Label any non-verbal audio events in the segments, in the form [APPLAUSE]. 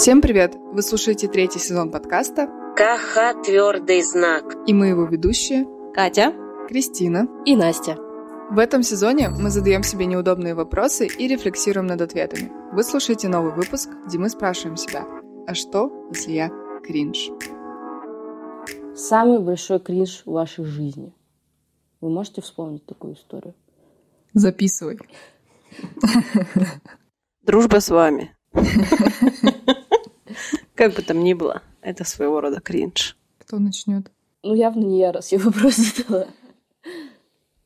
Всем привет! Вы слушаете третий сезон подкаста КХ «Твердый знак». и мы его ведущие Катя Кристина. и Настя. В этом сезоне мы задаем себе неудобные вопросы и рефлексируем над ответами. Вы слушаете новый выпуск, где мы спрашиваем себя, а что, если я кринж? Самый большой кринж в вашей жизни. Вы можете вспомнить такую историю? Записывай. Дружба с вами. [LAUGHS] Как бы там ни было, это своего рода кринж. Кто начнет? Ну, явно не я, раз я вопрос [LAUGHS] задала.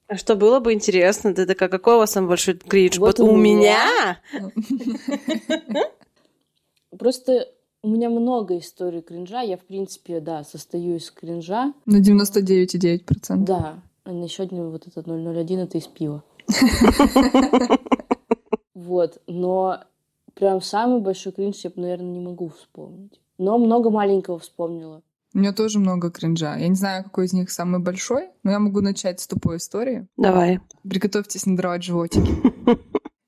А что было бы интересно, ты такая, какой у вас самый большой кринж? Вот Вот, у у меня? [LAUGHS] Просто у меня много историй кринжа. Я, в принципе, да, состою из кринжа. На 99,9%. Да. А на еще один вот этот 001 это из пива. [LAUGHS] Вот. Но прям самый большой кринж я, наверное, не могу вспомнить. Но много маленького вспомнила. У меня тоже много кринжа. Я не знаю, какой из них самый большой, но я могу начать с тупой истории. Давай. Приготовьтесь надрывать животики. [LAUGHS]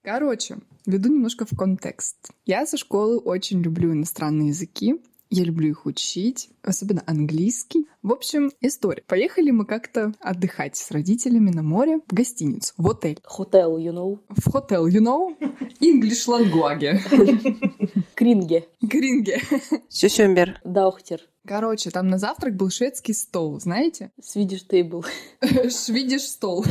Короче, веду немножко в контекст. Я со школы очень люблю иностранные языки. Я люблю их учить, особенно английский. В общем, история. Поехали мы как-то отдыхать с родителями на море в гостиницу, в отель. Хотел, you know. В хотел, you know? English language. Кринге. Гринге. Сюсюмбер. Даухтер. Короче, там на завтрак был шведский стол, знаете? Свидиш тейбл. Шведиш стол.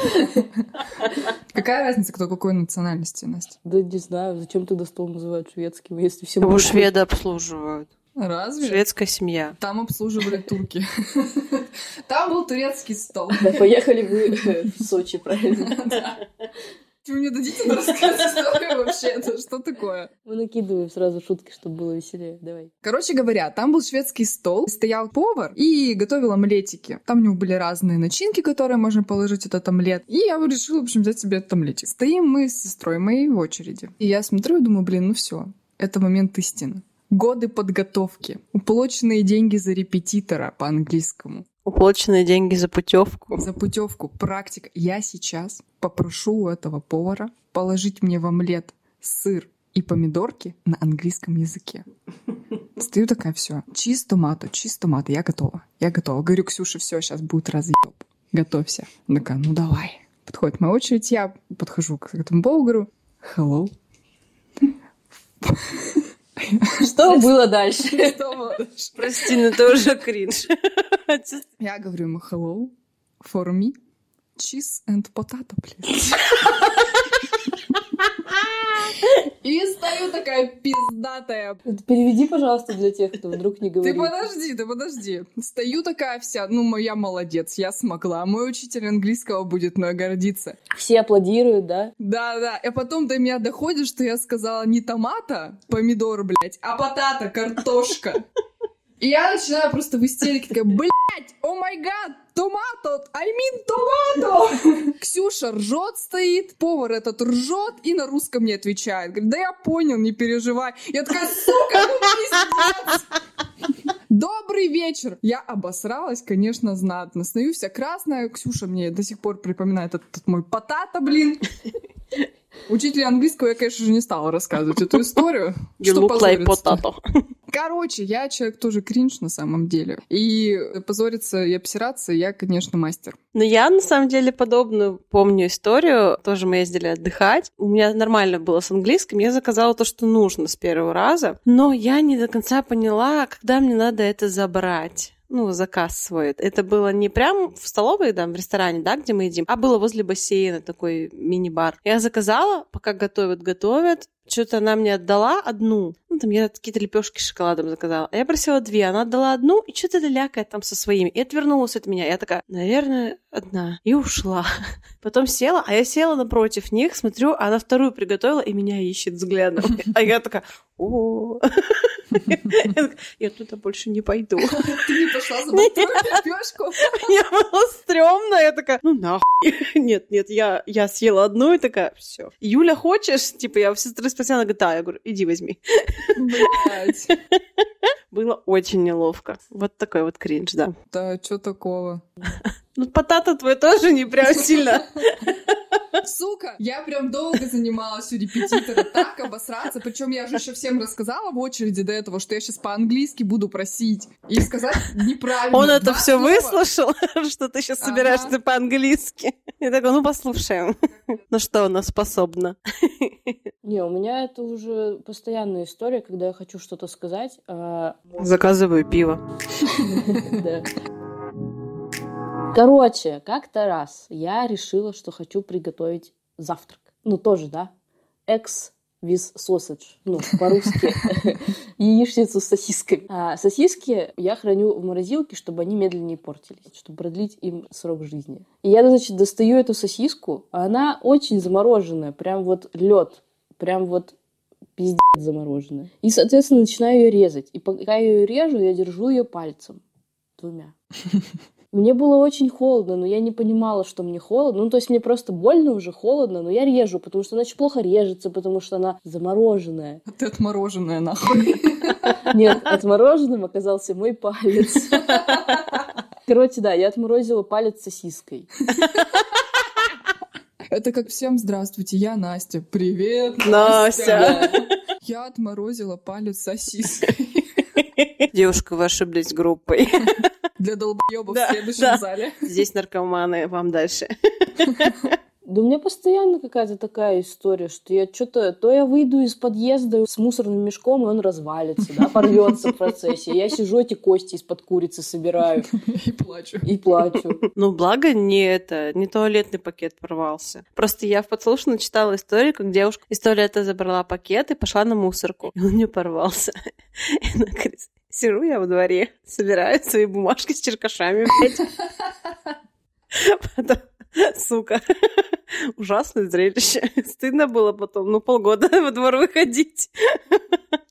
Какая разница, кто какой национальности, Настя? Да не знаю, зачем тогда стол называют шведским, если все Его шведы обслуживают. Разве? Шведская семья. Там обслуживали турки. [LAUGHS] Там был турецкий стол. [LAUGHS] Поехали вы в Сочи, правильно? [LAUGHS] Вы мне дадите рассказать историю вообще? Это что такое? Мы накидываем сразу шутки, чтобы было веселее. Давай. Короче говоря, там был шведский стол, стоял повар и готовил омлетики. Там у него были разные начинки, которые можно положить этот омлет. И я решила, в общем, взять себе этот омлетик. Стоим мы с сестрой моей в очереди. И я смотрю и думаю, блин, ну все, это момент истины. Годы подготовки, уплоченные деньги за репетитора по английскому, Уплоченные деньги за путевку. за путевку, практика. Я сейчас попрошу у этого повара положить мне в омлет сыр и помидорки на английском языке. Стою такая, все, чиз томату, чиз томату, я готова, я готова. Говорю, Ксюша, все, сейчас будет разъеб, готовься. Она такая, ну давай. Подходит моя очередь, я подхожу к этому повару, говорю, hello. [LAUGHS] [LAUGHS] Что было дальше? Прости, но это уже кринж. [LAUGHS] Я говорю ему, hello, for me, cheese and potato, please. И стою такая пиздатая. Переведи, пожалуйста, для тех, кто вдруг не Ты говорит. подожди, ты подожди. Стою такая вся, ну, моя молодец, я смогла. Мой учитель английского будет мной гордиться. Все аплодируют, да? Да-да, и потом до меня доходит, что я сказала не томата, помидор, блядь, а потата, картошка. Я начинаю просто в истерике такая, блядь, о май гад, томато, I mean томато. Ксюша ржет стоит, повар этот ржет и на русском мне отвечает. Говорит, да я понял, не переживай. Я такая, сука, ну пиздец. Добрый вечер! Я обосралась, конечно, знатно. Стою вся красная. Ксюша мне до сих пор припоминает этот, этот мой потата, блин. Учителя английского я, конечно же, не стала рассказывать эту историю. You что look like potato. Короче, я человек тоже кринж на самом деле. И позориться и обсираться я, конечно, мастер. Но я, на самом деле, подобную помню историю. Тоже мы ездили отдыхать. У меня нормально было с английским. Я заказала то, что нужно с первого раза. Но я не до конца поняла, когда мне надо это забрать ну, заказ свой. Это было не прям в столовой, там, в ресторане, да, где мы едим, а было возле бассейна такой мини-бар. Я заказала, пока готовят, готовят. Что-то она мне отдала одну. Ну, там я какие-то лепешки с шоколадом заказала. А я просила две. Она отдала одну и что-то лякает там со своими. И отвернулась от меня. Я такая, наверное, одна. И ушла. [LAUGHS] Потом села, а я села напротив них, смотрю, а она вторую приготовила и меня ищет взглядом. А я такая, о [LAUGHS] Я туда больше не пойду. Ты не пошла за лепешку? [LAUGHS] Я была стрёмная, я такая, ну нахуй. Нет, нет, я, съела одну и такая, все. Юля, хочешь? Типа, я у сестры спросила, она говорит, да. Я говорю, иди возьми. Блять. Было очень неловко. Вот такой вот кринж, да. Да, что такого? Ну, потата твой тоже не прям [LAUGHS] сильно Сука, я прям долго занималась у репетитора так обосраться, причем я же еще всем рассказала в очереди до этого, что я сейчас по-английски буду просить и сказать неправильно. Он это все выслушал, [LAUGHS] что ты сейчас собираешься по-английски. И такой, ну послушаем. [LAUGHS] Ну что она способна? Не, у меня это уже постоянная история, когда я хочу что-то сказать, а Заказываю пиво. Да. Короче, как-то раз я решила, что хочу приготовить завтрак. Ну, тоже, да? Экс with sausage. Ну, по-русски. [LAUGHS] Яичницу с сосисками. А сосиски я храню в морозилке, чтобы они медленнее портились, чтобы продлить им срок жизни. И я, значит, достаю эту сосиску, а она очень замороженная, прям вот лед, прям вот пиздец замороженная. И, соответственно, начинаю ее резать. И пока я ее режу, я держу ее пальцем. Двумя. [LAUGHS] Мне было очень холодно, но я не понимала, что мне холодно. Ну, то есть мне просто больно уже, холодно, но я режу, потому что она очень плохо режется, потому что она замороженная. А Ты отмороженная, нахуй. [LAUGHS] Нет, отмороженным оказался мой палец. [LAUGHS] Короче, да, я отморозила палец сосиской. Это как всем здравствуйте, я Настя. Привет, Настя. [LAUGHS] Я отморозила палец сосиской. Девушка, вы ошиблись группой. Для долбоебов Да, в следующем да. зале. [LAUGHS] Здесь наркоманы, вам дальше. [LAUGHS] Да у меня постоянно какая-то такая история, что я что-то... То я выйду из подъезда с мусорным мешком, и он развалится, да, порвется в процессе. Я сижу, эти кости из-под курицы собираю [LAUGHS] И плачу. и плачу. Ну, благо не это, не туалетный пакет порвался. Просто я в подслушанно читала историю, как девушка из туалета забрала пакет и пошла на мусорку. И он не порвался. И она говорит, сижу я во дворе, собираю свои бумажки с черкашами. Потом, сука, ужасное зрелище. Стыдно было потом, ну, полгода во двор выходить.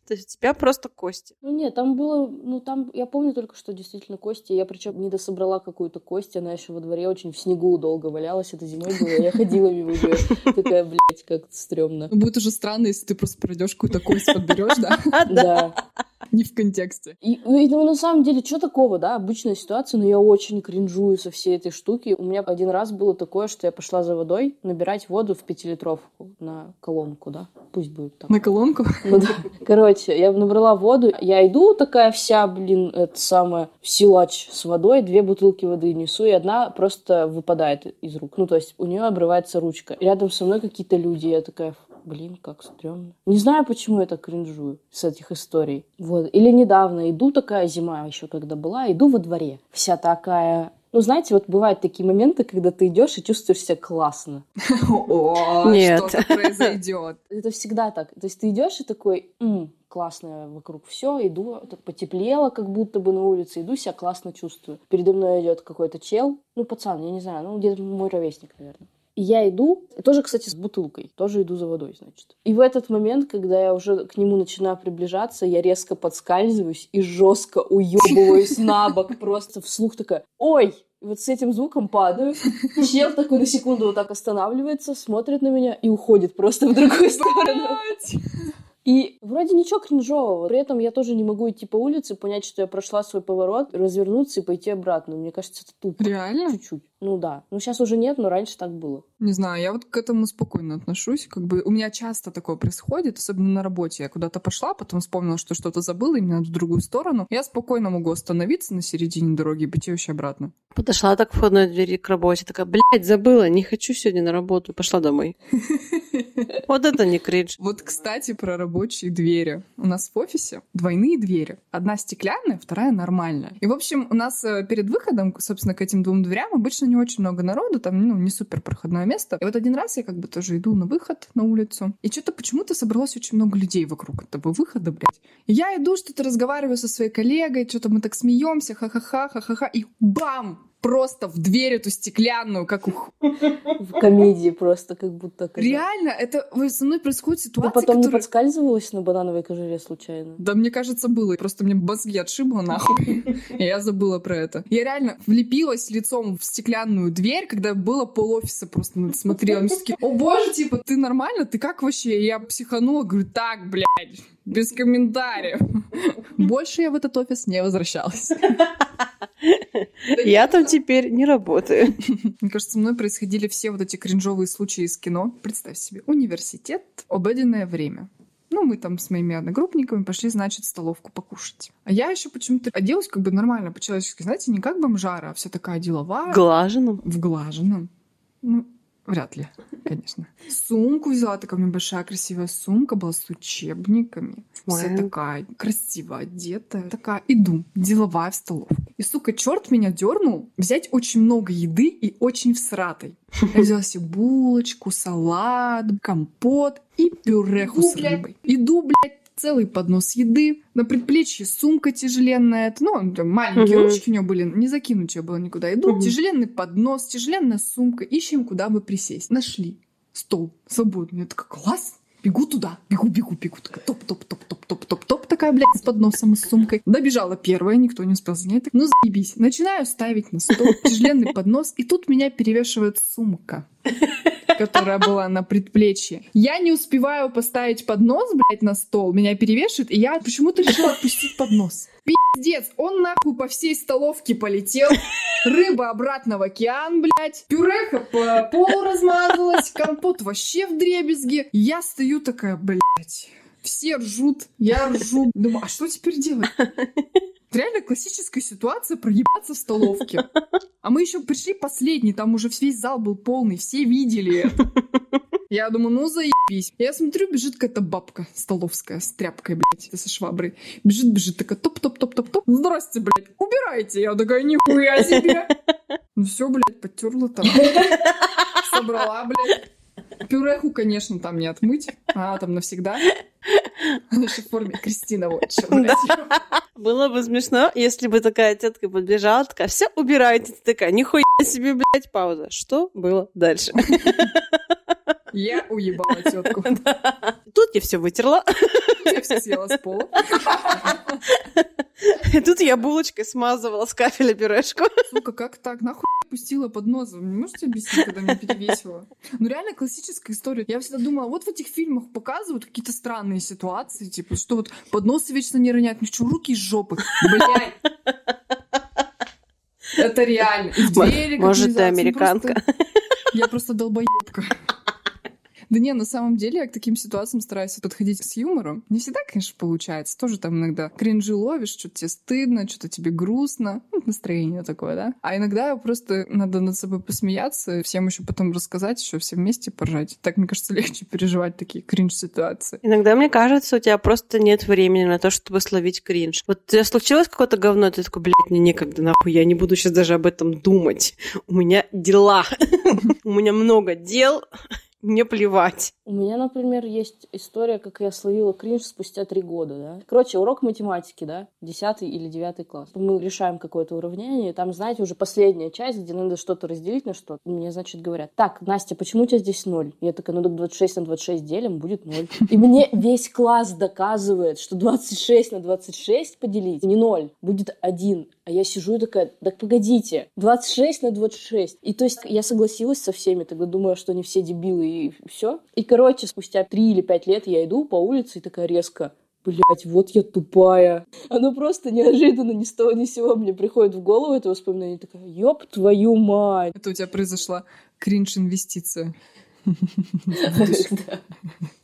То есть у тебя просто кости. Ну нет, там было, ну там, я помню только, что действительно кости. Я причем не дособрала какую-то кость, она еще во дворе очень в снегу долго валялась, это зимой было. Я ходила мимо нее, такая, блядь, как стрёмно. Будет уже странно, если ты просто пройдешь какую-то кость подберешь, [LAUGHS] да? Да. Не в контексте. И, ну, и, ну, на самом деле, что такого, да, обычная ситуация, но я очень кринжую со всей этой штуки. У меня один раз было такое, что я пошла за водой набирать воду в пятилитровку на колонку, да, пусть будет так. На колонку? Ну да. Короче, я набрала воду, я иду такая вся, блин, это самое, силач с водой, две бутылки воды несу, и одна просто выпадает из рук. Ну, то есть у нее обрывается ручка. Рядом со мной какие-то люди, я такая, блин, как стрёмно. Не знаю, почему я так кринжую с этих историй. Вот. Или недавно иду, такая зима еще когда была, иду во дворе, вся такая... Ну, знаете, вот бывают такие моменты, когда ты идешь и чувствуешь себя классно. О, Нет. что-то произойдет. Это всегда так. То есть ты идешь и такой, «М, классно вокруг все, иду, так потеплело, как будто бы на улице, иду, себя классно чувствую. Передо мной идет какой-то чел, ну, пацан, я не знаю, ну, где-то мой ровесник, наверное. И я иду, тоже, кстати, с бутылкой, тоже иду за водой, значит. И в этот момент, когда я уже к нему начинаю приближаться, я резко подскальзываюсь и жестко уебываюсь на бок, просто вслух такая, ой, вот с этим звуком падаю. Чел такой на секунду вот так останавливается, смотрит на меня и уходит просто в другую сторону. И вроде ничего кринжового. При этом я тоже не могу идти по улице, понять, что я прошла свой поворот, развернуться и пойти обратно. Мне кажется, это тупо. Реально? Чуть-чуть. Ну да. Ну сейчас уже нет, но раньше так было. Не знаю, я вот к этому спокойно отношусь. Как бы у меня часто такое происходит, особенно на работе. Я куда-то пошла, потом вспомнила, что что-то забыла, и мне надо в другую сторону. Я спокойно могу остановиться на середине дороги и пойти вообще обратно. Подошла так к входной двери к работе, такая, блядь, забыла, не хочу сегодня на работу, пошла домой. [LAUGHS] [LAUGHS] Вот это не кринж. Вот, кстати, про рабочие двери. У нас в офисе двойные двери. Одна стеклянная, вторая нормальная. И, в общем, у нас э, перед выходом, собственно, к этим двум дверям обычно не очень много народу, там, ну, не супер проходное место. И вот один раз я как бы тоже иду на выход на улицу, и что-то почему-то собралось очень много людей вокруг этого выхода, блядь. И я иду, что-то разговариваю со своей коллегой, что-то мы так смеемся, ха-ха-ха, ха-ха-ха, и бам! Просто в дверь эту стеклянную, как у... В комедии просто как будто. оказалось. Реально, это со мной происходит Ты ситуация, потом не которая... подскальзывалась на банановой кожуре случайно? Да, мне кажется, было. Просто мне мозги отшибло нахуй. [LAUGHS] И я забыла про это. Я реально влепилась лицом в стеклянную дверь, когда было полофиса просто на это смотрела. О боже, типа, ты нормально? Ты как вообще? Я психанула, говорю, так, блядь, без комментариев. [LAUGHS] Больше я в этот офис не возвращалась. Я там теперь не работаю. Мне кажется, со мной происходили все вот эти кринжовые случаи из кино. Представь себе, университет, обеденное время. Ну, мы там с моими одногруппниками пошли, значит, в столовку покушать. А я еще почему-то оделась как бы нормально, по-человечески, знаете, не как бомжара, а вся такая деловая. Глаженным. В глаженном. Ну, вряд ли, конечно. [LAUGHS] Сумку взяла, такая у меня большая красивая сумка была с учебниками. Вся Вау. такая красиво одетая. Такая, иду, деловая в столовку. И, сука, черт меня дернул взять очень много еды и очень всратой. [LAUGHS] Я взяла себе булочку, салат, компот и пюреху с рыбой. Иду, блядь, целый поднос еды, на предплечье сумка тяжеленная, это, ну, там маленькие Мгм. ручки у нее были, не закинуть ее было никуда. Иду, Мгм. тяжеленный поднос, тяжеленная сумка, ищем, куда бы присесть. Нашли стол свободный. Я такая, класс, бегу туда, бегу, бегу, бегу, такая топ-топ-топ-топ-топ-топ, такая, блядь, с подносом и с сумкой. Добежала первая, никто не успел занять. Так, Ну, заебись. Начинаю ставить на стол тяжеленный поднос, и тут меня перевешивает сумка которая была на предплечье. Я не успеваю поставить поднос, блядь, на стол, меня перевешивает, и я почему-то решила отпустить поднос. Пиздец, он нахуй по всей столовке полетел, [LAUGHS] рыба обратно в океан, блядь, пюреха по полу размазалась, компот вообще в дребезге. Я стою такая, блядь, все ржут, я ржу. Думаю, а что теперь делать? [LAUGHS] Реально классическая ситуация проебаться в столовке. А мы еще пришли последний, там уже весь зал был полный, все видели это. Я думаю, ну заебись. Я смотрю, бежит какая-то бабка столовская с тряпкой, блядь, со шваброй. Бежит, бежит, такая топ-топ-топ-топ-топ. Здрасте, блядь, убирайте. Я такая, нихуя себе. Ну все, блядь, потерла там. [LAUGHS] Собрала, блядь. Пюреху, конечно, там не отмыть. А, там навсегда. Она еще в форме Кристина вот блядь. Было бы смешно, если бы такая тетка подбежала, такая, все, убирайте. Ты такая, нихуя себе, блядь, пауза. Что было дальше? Я уебала тетку. Тут я все вытерла. Я все съела с пола. И тут я булочкой смазывала с кафеля пюрешку. Сука, как так? Нахуй пустила под нос? Вы не можете объяснить, когда меня перевесило? Ну, реально классическая история. Я всегда думала, вот в этих фильмах показывают какие-то странные ситуации, типа, что вот подносы вечно не роняют, ни чем руки из жопы. Блядь. Это реально. И двери, Может, ты американка. просто- Я просто долбоебка. Да не, на самом деле я к таким ситуациям стараюсь подходить с юмором. Не всегда, конечно, получается. Тоже там иногда кринжи ловишь, что-то тебе стыдно, что-то тебе грустно. Ну, настроение такое, да? А иногда просто надо над собой посмеяться, всем еще потом рассказать, еще все вместе поржать. Так, мне кажется, [LAUGHS] легче переживать такие кринж-ситуации. Иногда, мне кажется, у тебя просто нет времени на то, чтобы словить кринж. Вот у тебя случилось какое-то говно, ты такой, блядь, мне некогда, нахуй, я не буду сейчас даже об этом думать. У меня дела. [LAUGHS] У меня много дел, мне плевать. У меня, например, есть история, как я словила кринж спустя три года, да. Короче, урок математики, да, десятый или девятый класс. Мы решаем какое-то уравнение, и там, знаете, уже последняя часть, где надо что-то разделить на что-то. Мне, значит, говорят, так, Настя, почему у тебя здесь ноль? Я такая, ну так 26 на 26 делим, будет ноль. И мне весь класс доказывает, что 26 на 26 поделить не ноль, будет один. А я сижу и такая, так погодите, 26 на 26. И то есть я согласилась со всеми, тогда думаю, что они все дебилы и все. И, короче, спустя 3 или 5 лет я иду по улице и такая резко, Блять, вот я тупая. Оно просто неожиданно ни с того ни с сего мне приходит в голову это воспоминание. Такая, ёб твою мать. Это у тебя произошла кринж-инвестиция. [LAUGHS]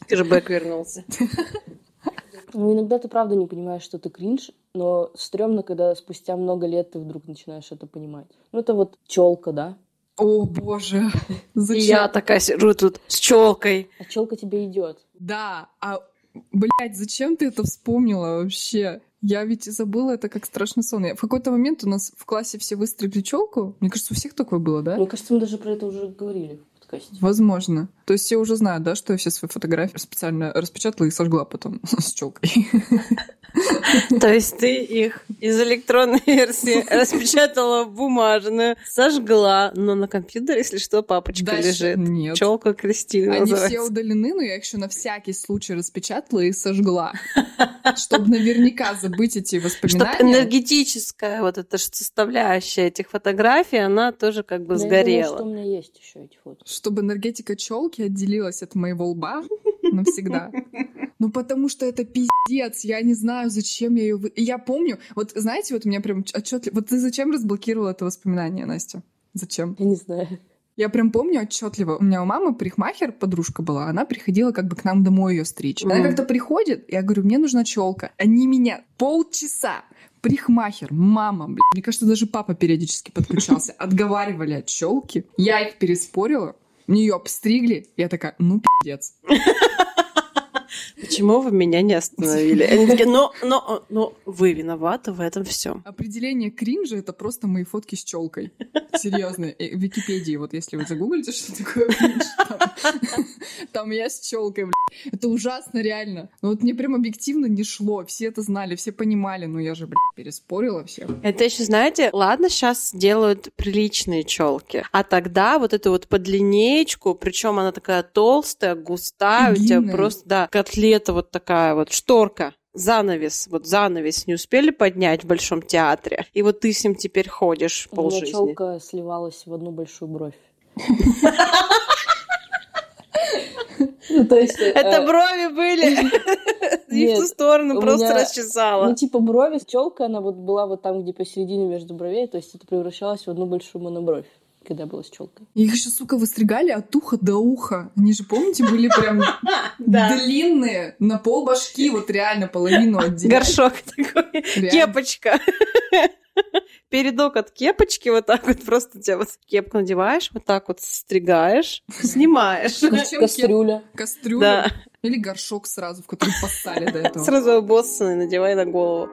Кэшбэк вернулся. [LAUGHS] Ну, иногда ты правда не понимаешь, что ты кринж, но стрёмно, когда спустя много лет ты вдруг начинаешь это понимать. Ну, это вот челка, да? О, боже. [LAUGHS] Зачем? я такая сижу тут с челкой. А челка тебе идет. Да, а, блядь, зачем ты это вспомнила вообще? Я ведь и забыла это как страшный сон. Я- в какой-то момент у нас в классе все выстригли челку. Мне кажется, у всех такое было, да? Мне кажется, мы даже про это уже говорили в подкасте. Возможно. То есть все уже знают, да, что я все свои фотографии специально распечатала и сожгла потом [LAUGHS] с челкой. То есть ты их из электронной версии [LAUGHS] распечатала в бумажную, сожгла, но на компьютере, если что, папочка лежит. нет. Челка Кристина Они все удалены, но я их еще на всякий случай распечатала и сожгла. Чтобы наверняка забыть эти Чтобы воспоминания. энергетическая вот эта составляющая этих фотографий, она тоже как бы думаю, сгорела. что у меня есть еще эти фото. Чтобы энергетика челки отделилась от моего лба [LAUGHS] навсегда. Ну, потому что это пиздец. Я не знаю, зачем я ее... Вы... И я помню, вот знаете, вот у меня прям отчетливо... Вот ты зачем разблокировала это воспоминание, Настя? Зачем? Я не знаю. Я прям помню отчетливо. У меня у мамы парикмахер, подружка была, она приходила как бы к нам домой ее стричь. Она Мгм. как-то приходит, я говорю, мне нужна челка. Они меня полчаса Парикмахер, мама, блин. Мне кажется, даже папа периодически подключался. [LAUGHS] Отговаривали от челки. Я их переспорила. Мне ее обстригли. Я такая, ну, пиздец. [LAUGHS] Почему вы меня не остановили? Они такие, но, но, но вы виноваты в этом всем. Определение кринжа — это просто мои фотки с челкой. Серьезно. В Википедии, вот если вы загуглите, что такое кринж, там, там я с челкой, блядь. Это ужасно, реально. Но вот мне прям объективно не шло. Все это знали, все понимали. Но я же, блядь, переспорила всех. Это еще, знаете, ладно, сейчас делают приличные челки, а тогда вот эту вот подлинеечку, причем она такая толстая, густая, у тебя Длинная. просто, да, котлета вот такая вот, шторка. Занавес, вот занавес не успели поднять в Большом театре, и вот ты с ним теперь ходишь У меня полжизни. челка сливалась в одну большую бровь. Ну, то есть... э, Это брови были! [LAUGHS] И в ту сторону просто меня- расчесала. Ну, типа брови, челка, она вот была вот там, где посередине между бровей, то есть это превращалось в одну большую монобровь, когда была с челкой. Их еще, сука, выстригали от уха до уха. Они же, помните, были прям [LAUGHS] длинные, на пол башки, вот реально половину отделяли. Горшок такой, кепочка. [LAUGHS] Передок от кепочки вот так вот просто у тебя вот кепку надеваешь, вот так вот стригаешь, снимаешь. Кастрюля. Кастрюля или горшок сразу, в который поссали до [LAUGHS] этого. сразу обоссанный надевай на голову.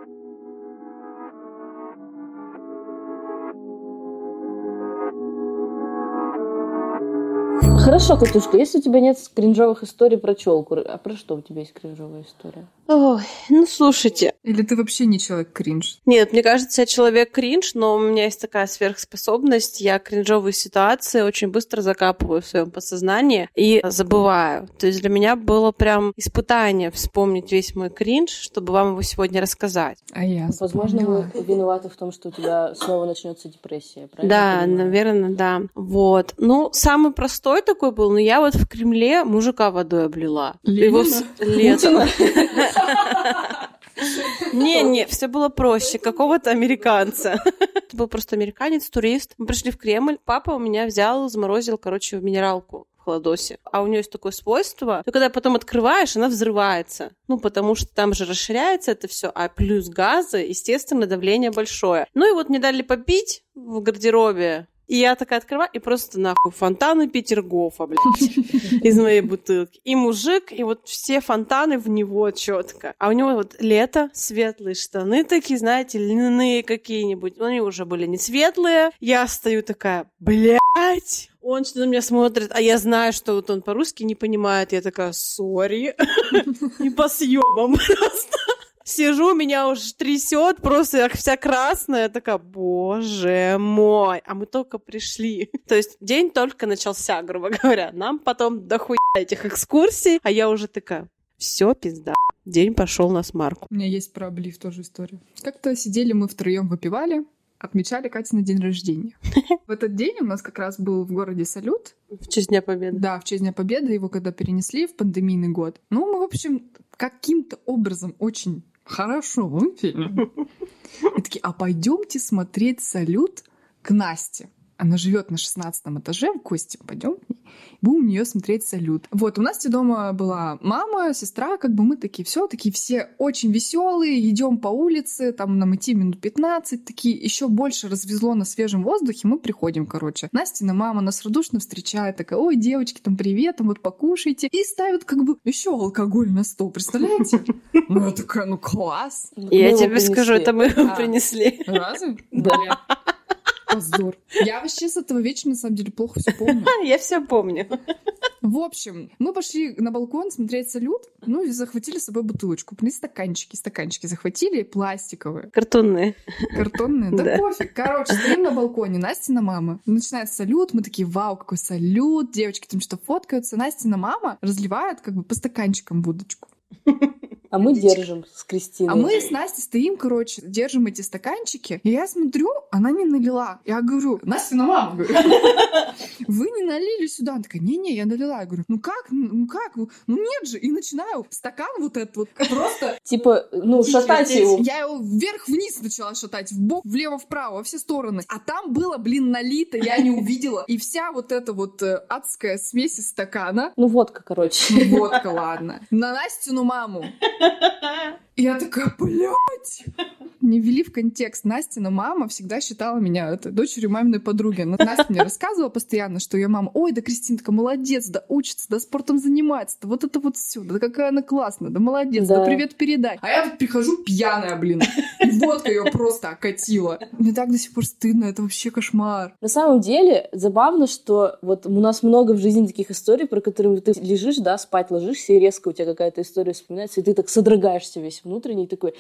Хорошо, Катюшка, если у тебя нет кринжовых историй про челку, а про что у тебя есть кринжовая история? Ой, ну слушайте, Или ты вообще не человек кринж? Нет, мне кажется, я человек кринж, но у меня есть такая сверхспособность. Я кринжовые ситуации очень быстро закапываю в своем подсознании и забываю. То есть для меня было прям испытание вспомнить весь мой кринж, чтобы вам его сегодня рассказать. А я Возможно, вспомнила. вы виноваты в том, что у тебя снова начнется депрессия, правильно? Да, наверное, да. Вот. Ну, самый простой такой был, но я вот в Кремле мужика водой облила. Его Ленина? с- летом. [LAUGHS] Не-не, все было проще. Какого-то американца. Это был просто американец, турист. Мы пришли в Кремль. Папа у меня взял, заморозил, короче, в минералку в холодосе. А у нее есть такое свойство, что когда потом открываешь, она взрывается. Ну, потому что там же расширяется это все, а плюс газы, естественно, давление большое. Ну и вот мне дали попить в гардеробе. И я такая открываю, и просто нахуй фонтаны Петергофа, блядь, из моей бутылки. И мужик, и вот все фонтаны в него четко. А у него вот лето, светлые штаны такие, знаете, льняные какие-нибудь. Они уже были не светлые. Я стою такая, блядь. Он что на меня смотрит, а я знаю, что вот он по-русски не понимает. Я такая, сори. [LAUGHS] И по съебам [LAUGHS] просто. Сижу, меня уже трясет, просто я вся красная, я такая, боже мой, а мы только пришли. [LAUGHS] То есть день только начался, грубо говоря. Нам потом дохуя этих экскурсий, а я уже такая, все, пизда. День пошел на смарку. У меня есть про облив тоже история. Как-то сидели мы втроем выпивали, отмечали Катя на день рождения. [LAUGHS] В этот день у нас как раз был в городе салют. В честь Дня Победы. Да, в честь Дня Победы его когда перенесли в пандемийный год. Ну, мы, в общем, каким-то образом очень хорошо [LAUGHS] выпили. И такие, а пойдемте смотреть салют к Насте. Она живет на 16 этаже в гости, пойдем к ней. Будем у нее смотреть салют. Вот, у Насти дома была мама, сестра, как бы мы такие все, такие все очень веселые, идем по улице, там нам идти минут 15, такие еще больше развезло на свежем воздухе, мы приходим, короче. Настина мама нас радушно встречает, такая, ой, девочки, там привет, там вот покушайте. И ставят как бы еще алкоголь на стол, представляете? Ну, я такая, ну класс. Я тебе скажу, это мы принесли. Разве? Да. Позор. Я вообще с этого вечера, на самом деле, плохо все помню. [LAUGHS] Я все помню. В общем, мы пошли на балкон смотреть салют, ну и захватили с собой бутылочку. Ну и стаканчики, стаканчики захватили, пластиковые, Картонные. картонные. Да, Да. пофиг. Короче, стоим на балконе, Настина мама. Начинается салют, мы такие, вау, какой салют, девочки там что-то фоткаются. Настина мама разливает как бы по стаканчикам водочку. А мы держим с Кристиной. А мы с Настей стоим, короче, держим эти стаканчики. И я смотрю, она не налила. Я говорю, Настя, на маму. [LAUGHS] Вы не налили сюда? Она такая, не-не, я налила. Я говорю, ну как, ну как? Ну нет же. И начинаю стакан вот этот вот просто... Типа, ну, шатать его. Я его вверх-вниз начала шатать, в бок, влево-вправо, во все стороны. А там было, блин, налито, я не увидела. И вся вот эта вот э, адская смесь из стакана Ну, водка, короче. ну, водка, ладно. На Настину маму. Я такая, блядь! Не ввели в контекст. Настина мама всегда считала меня это, дочерью маминой подруги. Но Настя мне рассказывала постоянно, что ее мама, ой, да Кристинка молодец, да учится, да спортом занимается, да вот это вот все, да какая она классная, да молодец, да, Да. привет передай. А я прихожу пьяная, блин. Водка ее просто окатила. Мне так до сих пор стыдно, это вообще кошмар. На самом деле, забавно, что вот у нас много в жизни таких историй, про которые ты лежишь, да, спать ложишься, и резко у тебя какая-то история вспоминается, и ты так содрогаешься весь внутренний, такой,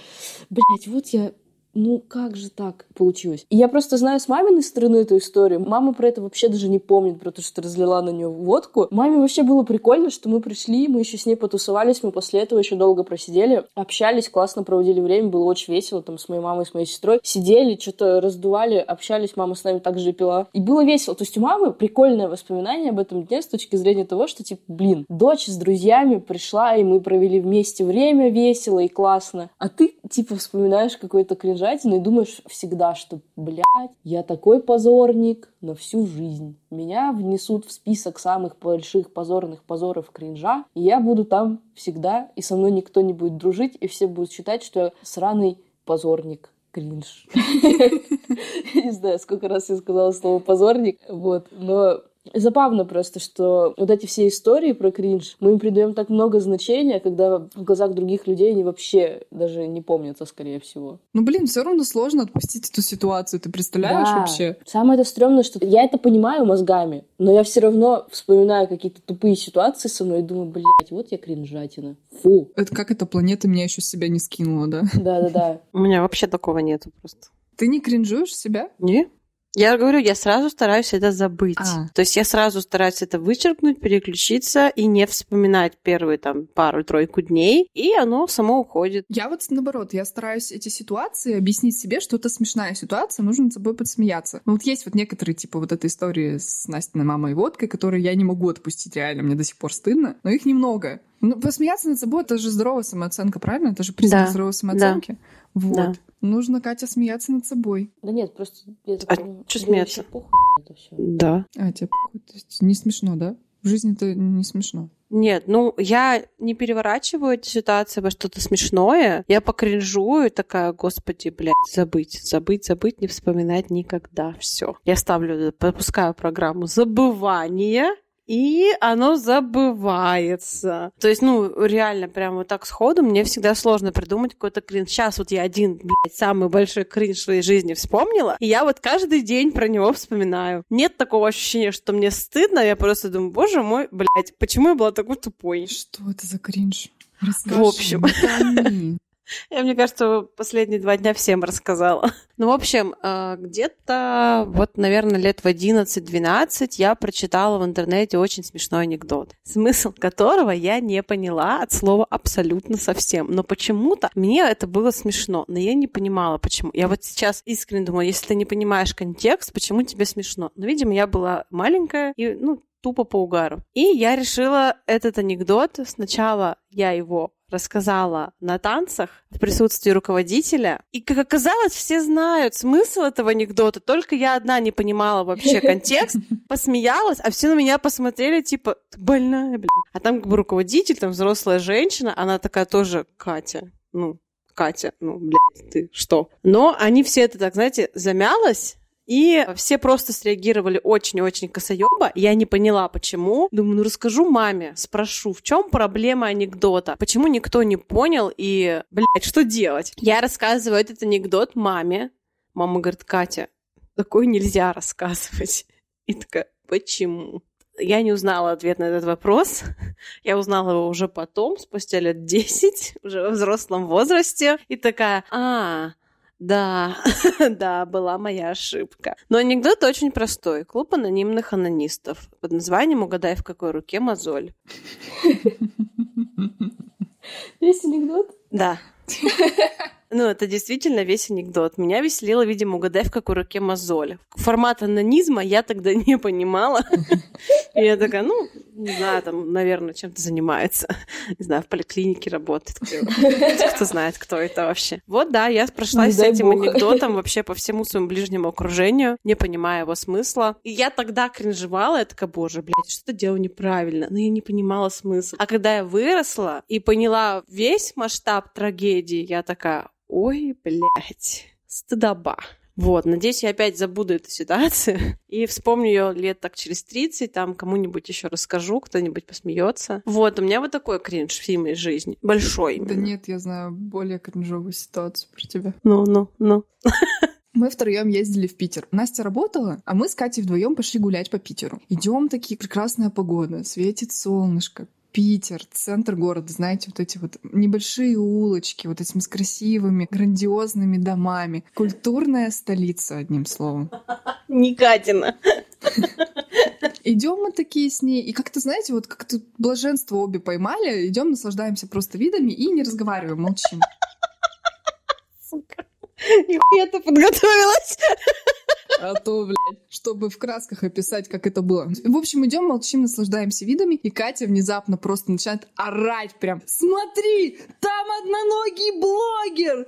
блядь, вот я ну как же так получилось? И я просто знаю с маминой стороны эту историю. Мама про это вообще даже не помнит, про то, что разлила на нее водку. Маме вообще было прикольно, что мы пришли, мы еще с ней потусовались, мы после этого еще долго просидели, общались, классно проводили время, было очень весело, там с моей мамой, с моей сестрой. Сидели, что-то раздували, общались, мама с нами также пила. И было весело. То есть у мамы прикольное воспоминание об этом дне с точки зрения того, что, типа, блин, дочь с друзьями пришла, и мы провели вместе время весело и классно. А ты, типа, вспоминаешь какой-то кринжатину и думаешь всегда, что, блядь, я такой позорник на всю жизнь. Меня внесут в список самых больших позорных позоров кринжа, и я буду там всегда, и со мной никто не будет дружить, и все будут считать, что я сраный позорник кринж. [LAUGHS] Не знаю, сколько раз я сказала слово позорник, вот, но Забавно просто, что вот эти все истории про кринж, мы им придаем так много значения, когда в глазах других людей они вообще даже не помнятся, скорее всего. Ну, блин, все равно сложно отпустить эту ситуацию. Ты представляешь Да. вообще? Самое это стрёмное, что я это понимаю мозгами, но я все равно вспоминаю какие-то тупые ситуации со мной и думаю, блядь, вот я кринжатина. Фу. Это как эта планета меня еще с себя не скинула, да? Да-да-да. У меня вообще такого нету просто. Ты не кринжуешь себя? Не? Я говорю, я сразу стараюсь это забыть. А. То есть я сразу стараюсь это вычеркнуть, переключиться и не вспоминать первые там пару-тройку дней, и оно само уходит. Я вот наоборот, я стараюсь эти ситуации объяснить себе, что это смешная ситуация, нужно над собой подсмеяться. Ну вот есть вот некоторые, типа вот этой истории с Настиной мамой и водкой, которые я не могу отпустить реально, мне до сих пор стыдно, но их немного. Ну, посмеяться над собой — это же здоровая самооценка, правильно? Это же признак Да, здоровой самооценки. Вот. Да. Нужно, Катя, смеяться над собой. Да нет, просто... Я А мне смеяться? похуй это всё. Да. А, тебе похуй. То есть не смешно, да? В жизни это не смешно. Нет, ну я не переворачиваю эти ситуации во что-то смешное. Я покринжую и такая, господи, блядь, забыть, забыть, забыть, не вспоминать никогда. Все. Я ставлю, пропускаю программу забывания. И оно забывается. То есть, ну, реально, прям вот так сходу мне всегда сложно придумать какой-то кринж. Сейчас вот я один, блядь, самый большой кринж в своей жизни вспомнила, и я вот каждый день про него вспоминаю. Нет такого ощущения, что мне стыдно, я просто думаю, боже мой, блядь, почему я была такой тупой? Что это за кринж? Расскажи, В общем. Я, мне кажется, последние два дня всем рассказала. Ну, в общем, э, где-то вот, наверное, лет в 11-12 я прочитала в интернете очень смешной анекдот, смысл которого я не поняла от слова абсолютно совсем. Но почему-то мне это было смешно, но я не понимала, почему. Я вот сейчас искренне думаю, если ты не понимаешь контекст, почему тебе смешно? Но, видимо, я была маленькая и, ну, тупо по угару. И я решила этот анекдот, сначала я его рассказала на танцах в присутствии руководителя. И, как оказалось, все знают смысл этого анекдота, только я одна не понимала вообще контекст, [LAUGHS] посмеялась, а все на меня посмотрели, типа, «Ты больная, блин. А там как бы руководитель, там взрослая женщина, она такая тоже, Катя, ну, Катя, ну, блядь, ты что? Но они все это так, знаете, замялось, и все просто среагировали очень-очень косоеба. Я не поняла, почему. Думаю, ну расскажу маме, спрошу, в чем проблема анекдота? Почему никто не понял и, блядь, что делать? Я рассказываю этот анекдот маме. Мама говорит, Катя, такой нельзя рассказывать. И такая, почему? Я не узнала ответ на этот вопрос. Я узнала его уже потом, спустя лет 10, уже во взрослом возрасте. И такая, а, да, [LAUGHS] да, была моя ошибка. Но анекдот очень простой. Клуб анонимных анонистов под названием «Угадай, в какой руке мозоль». [LAUGHS] Весь анекдот? Да. [LAUGHS] Ну, это действительно весь анекдот. Меня веселило, видимо, угадай, в какой руке мозоль. Формат анонизма я тогда [LAUGHS] не понимала. И я такая, ну, не знаю, там, наверное, чем-то занимается. Не знаю, в поликлинике работает. [LAUGHS] Кто, знает, кто это вообще. Вот, да, я прошлась с этим анекдотом [LAUGHS] вообще по всему своему ближнему окружению, не понимая его смысла. И я тогда кринжевала, я такая, боже, блядь, что-то делаю неправильно. Но я не понимала смысл. А когда я выросла и поняла весь масштаб трагедии, я такая, ой, блядь, стыдоба. Вот, надеюсь, я опять забуду эту ситуацию [LAUGHS] и вспомню ее лет так через 30, там кому-нибудь еще расскажу, кто-нибудь посмеется. Вот, у меня вот такой кринж в моей жизни. Большой. Да именно. нет, я знаю более кринжовую ситуацию про тебя. Ну, ну, ну. [LAUGHS] Мы втроем ездили в Питер. Настя работала, а мы с Катей вдвоем пошли гулять по Питеру. Идем такие прекрасная погода, светит солнышко. Питер, центр города, знаете, вот эти вот небольшие улочки, вот этими с красивыми, грандиозными домами. Культурная столица, одним словом. [LAUGHS] Не Катина. Идем мы такие с ней, и как-то, знаете, вот как-то блаженство обе поймали, идем, наслаждаемся просто видами и не разговариваем, молчим. Сука. Нихуя ты подготовилась. А то, блядь, чтобы в красках описать, как это было. В общем, идем, молчим, наслаждаемся видами, и Катя внезапно просто начинает орать прям. Смотри, там одноногий блогер!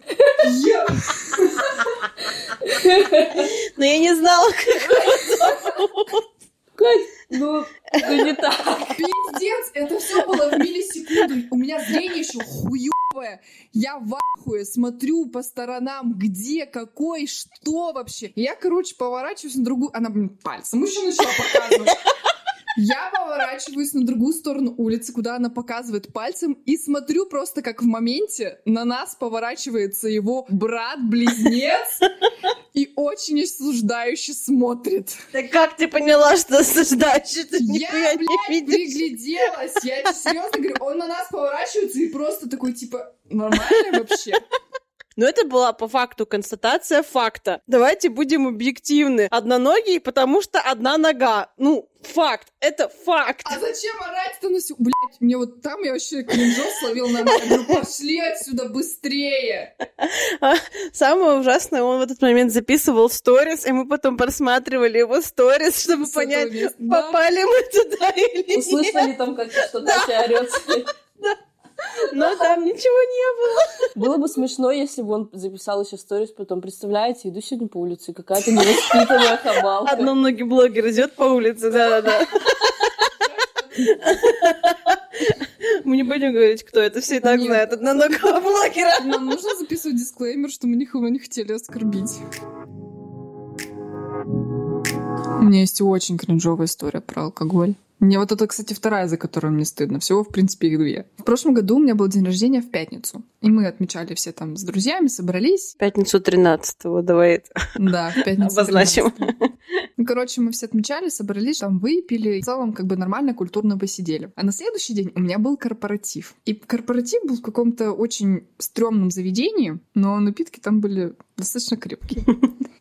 [LAUGHS] Но я не знала, как [LAUGHS] Кать, ну, ну не так. Пиздец, это все было в миллисекунду. У меня зрение еще хуёвое. Я в ахуе, смотрю по сторонам, где, какой, что вообще. Я, короче, поворачиваюсь на другую... Она, блин, пальцем еще начала показывать. Я поворачиваюсь на другую сторону улицы, куда она показывает пальцем, и смотрю просто, как в моменте на нас поворачивается его брат-близнец и очень осуждающе смотрит. Ты как ты поняла, что осуждаешь? Ты Я, блядь, не видишь. пригляделась. Я серьезно говорю, он на нас поворачивается и просто такой, типа, нормально вообще? Но это была по факту констатация факта. Давайте будем объективны. Одноногий, потому что одна нога. Ну, факт. Это факт. А зачем орать-то на сю... Блядь, мне вот там я вообще кринжов словил на Я говорю, пошли отсюда быстрее. Самое ужасное, он в этот момент записывал сторис, и мы потом просматривали его сторис, чтобы С понять. Да. попали мы туда или нет. Услышали там, как что Катя орёт. [LAUGHS] Но там ничего не было. Было бы смешно, если бы он записал еще сторис, потом, представляете, иду сегодня по улице, какая-то невоспитанная хабалка. Одноногий блогер идет по улице, да-да-да. Мы не будем говорить, кто это, все и так знают одноногого блогера. Нам нужно записывать дисклеймер, что мы никого не хотели оскорбить. У меня есть очень кринжовая история про алкоголь. Мне вот это, кстати, вторая, за которую мне стыдно. Всего, в принципе, их две. В прошлом году у меня был день рождения в пятницу. И мы отмечали все там с друзьями, собрались. Пятницу 13-го, давай это Да, в пятницу. обозначим. 13. Ну, короче, мы все отмечали, собрались, там выпили. В целом, как бы нормально, культурно посидели. А на следующий день у меня был корпоратив. И корпоратив был в каком-то очень стрёмном заведении, но напитки там были достаточно крепкие.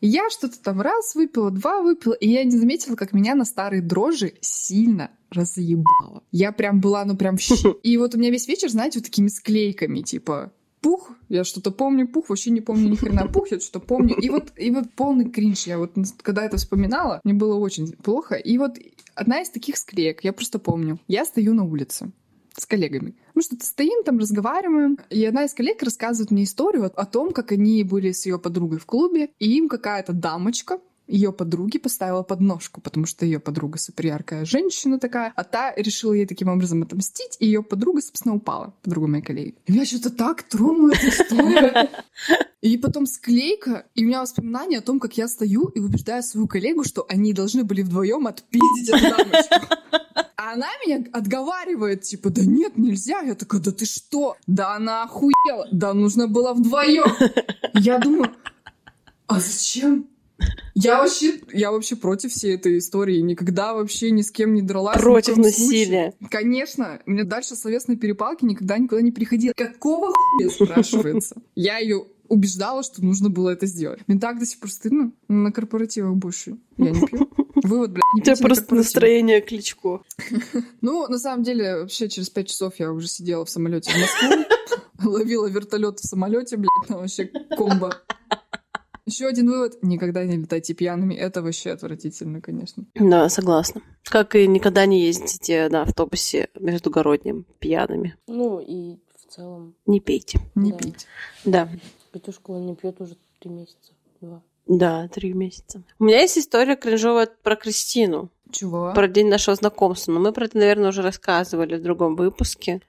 И я что-то там раз выпила, два выпила, и я не заметила, как меня на старые дрожжи сильно разъебало. Я прям была, ну прям... [LAUGHS] И вот у меня весь вечер, знаете, вот такими склейками, типа, пух, я что-то помню, пух, вообще не помню ни хрена, пух, я что-то помню. И вот, и вот полный кринж. Я вот, когда это вспоминала, мне было очень плохо. И вот одна из таких склеек, я просто помню. Я стою на улице с коллегами. Мы что-то стоим там, разговариваем, и одна из коллег рассказывает мне историю о том, как они были с ее подругой в клубе, и им какая-то дамочка ее подруги поставила подножку, потому что ее подруга супер яркая женщина такая, а та решила ей таким образом отомстить, и ее подруга, собственно, упала, подруга моей коллеги. Меня что-то так тронула эта история. И потом склейка, и у меня воспоминания о том, как я стою и убеждаю свою коллегу, что они должны были вдвоем отпиздить эту дамочку. А она меня отговаривает, типа, да нет, нельзя. Я такая, да ты что? Да она охуела. Да нужно было вдвоем. Я думаю, а зачем? Я вообще, я вообще против всей этой истории. Никогда вообще ни с кем не дралась. Против коем случае. насилия. Конечно. Мне дальше словесной перепалки никогда никуда не приходило. Какого хуя, [LAUGHS] спрашивается? Я ее убеждала, что нужно было это сделать. Мне так до сих пор стыдно. На корпоративах больше я не пью. [LAUGHS] Вывод, блядь, не У тебя просто настроение кличко. [LAUGHS] Ну, на самом деле, вообще через пять часов я уже сидела в самолете в Москву, ловила вертолет в самолете, блядь, ну вообще комбо. Еще один вывод. Никогда не летайте пьяными. Это вообще отвратительно, конечно. Да, согласна. Как и никогда не ездите на автобусе междугородним пьяными. Ну и в целом, Не пейте. Не Да. пейте. Да. Петюшка он не пьет уже три месяца. Два. Да, три месяца. У меня есть история кринжовая про Кристину, Чего? про день нашего знакомства. Но мы про это, наверное, уже рассказывали в другом выпуске.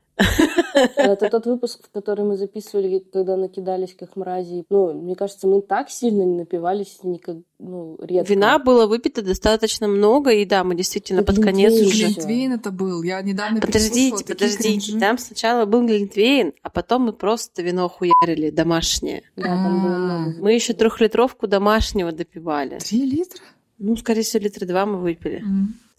Это тот выпуск, в который мы записывали, когда накидались как мрази. Ну, мне кажется, мы так сильно не напивались никак, ну, редко. Вина было выпито достаточно много, и да, мы действительно под конец уже... же. Глинтвейн это был. Я недавно Подождите, подождите. Там сначала был глинтвейн, а потом мы просто вино хуярили домашнее. Да, там было А. много. Мы еще трехлитровку домашнего допивали. Три литра? Ну, скорее всего, литра два мы выпили.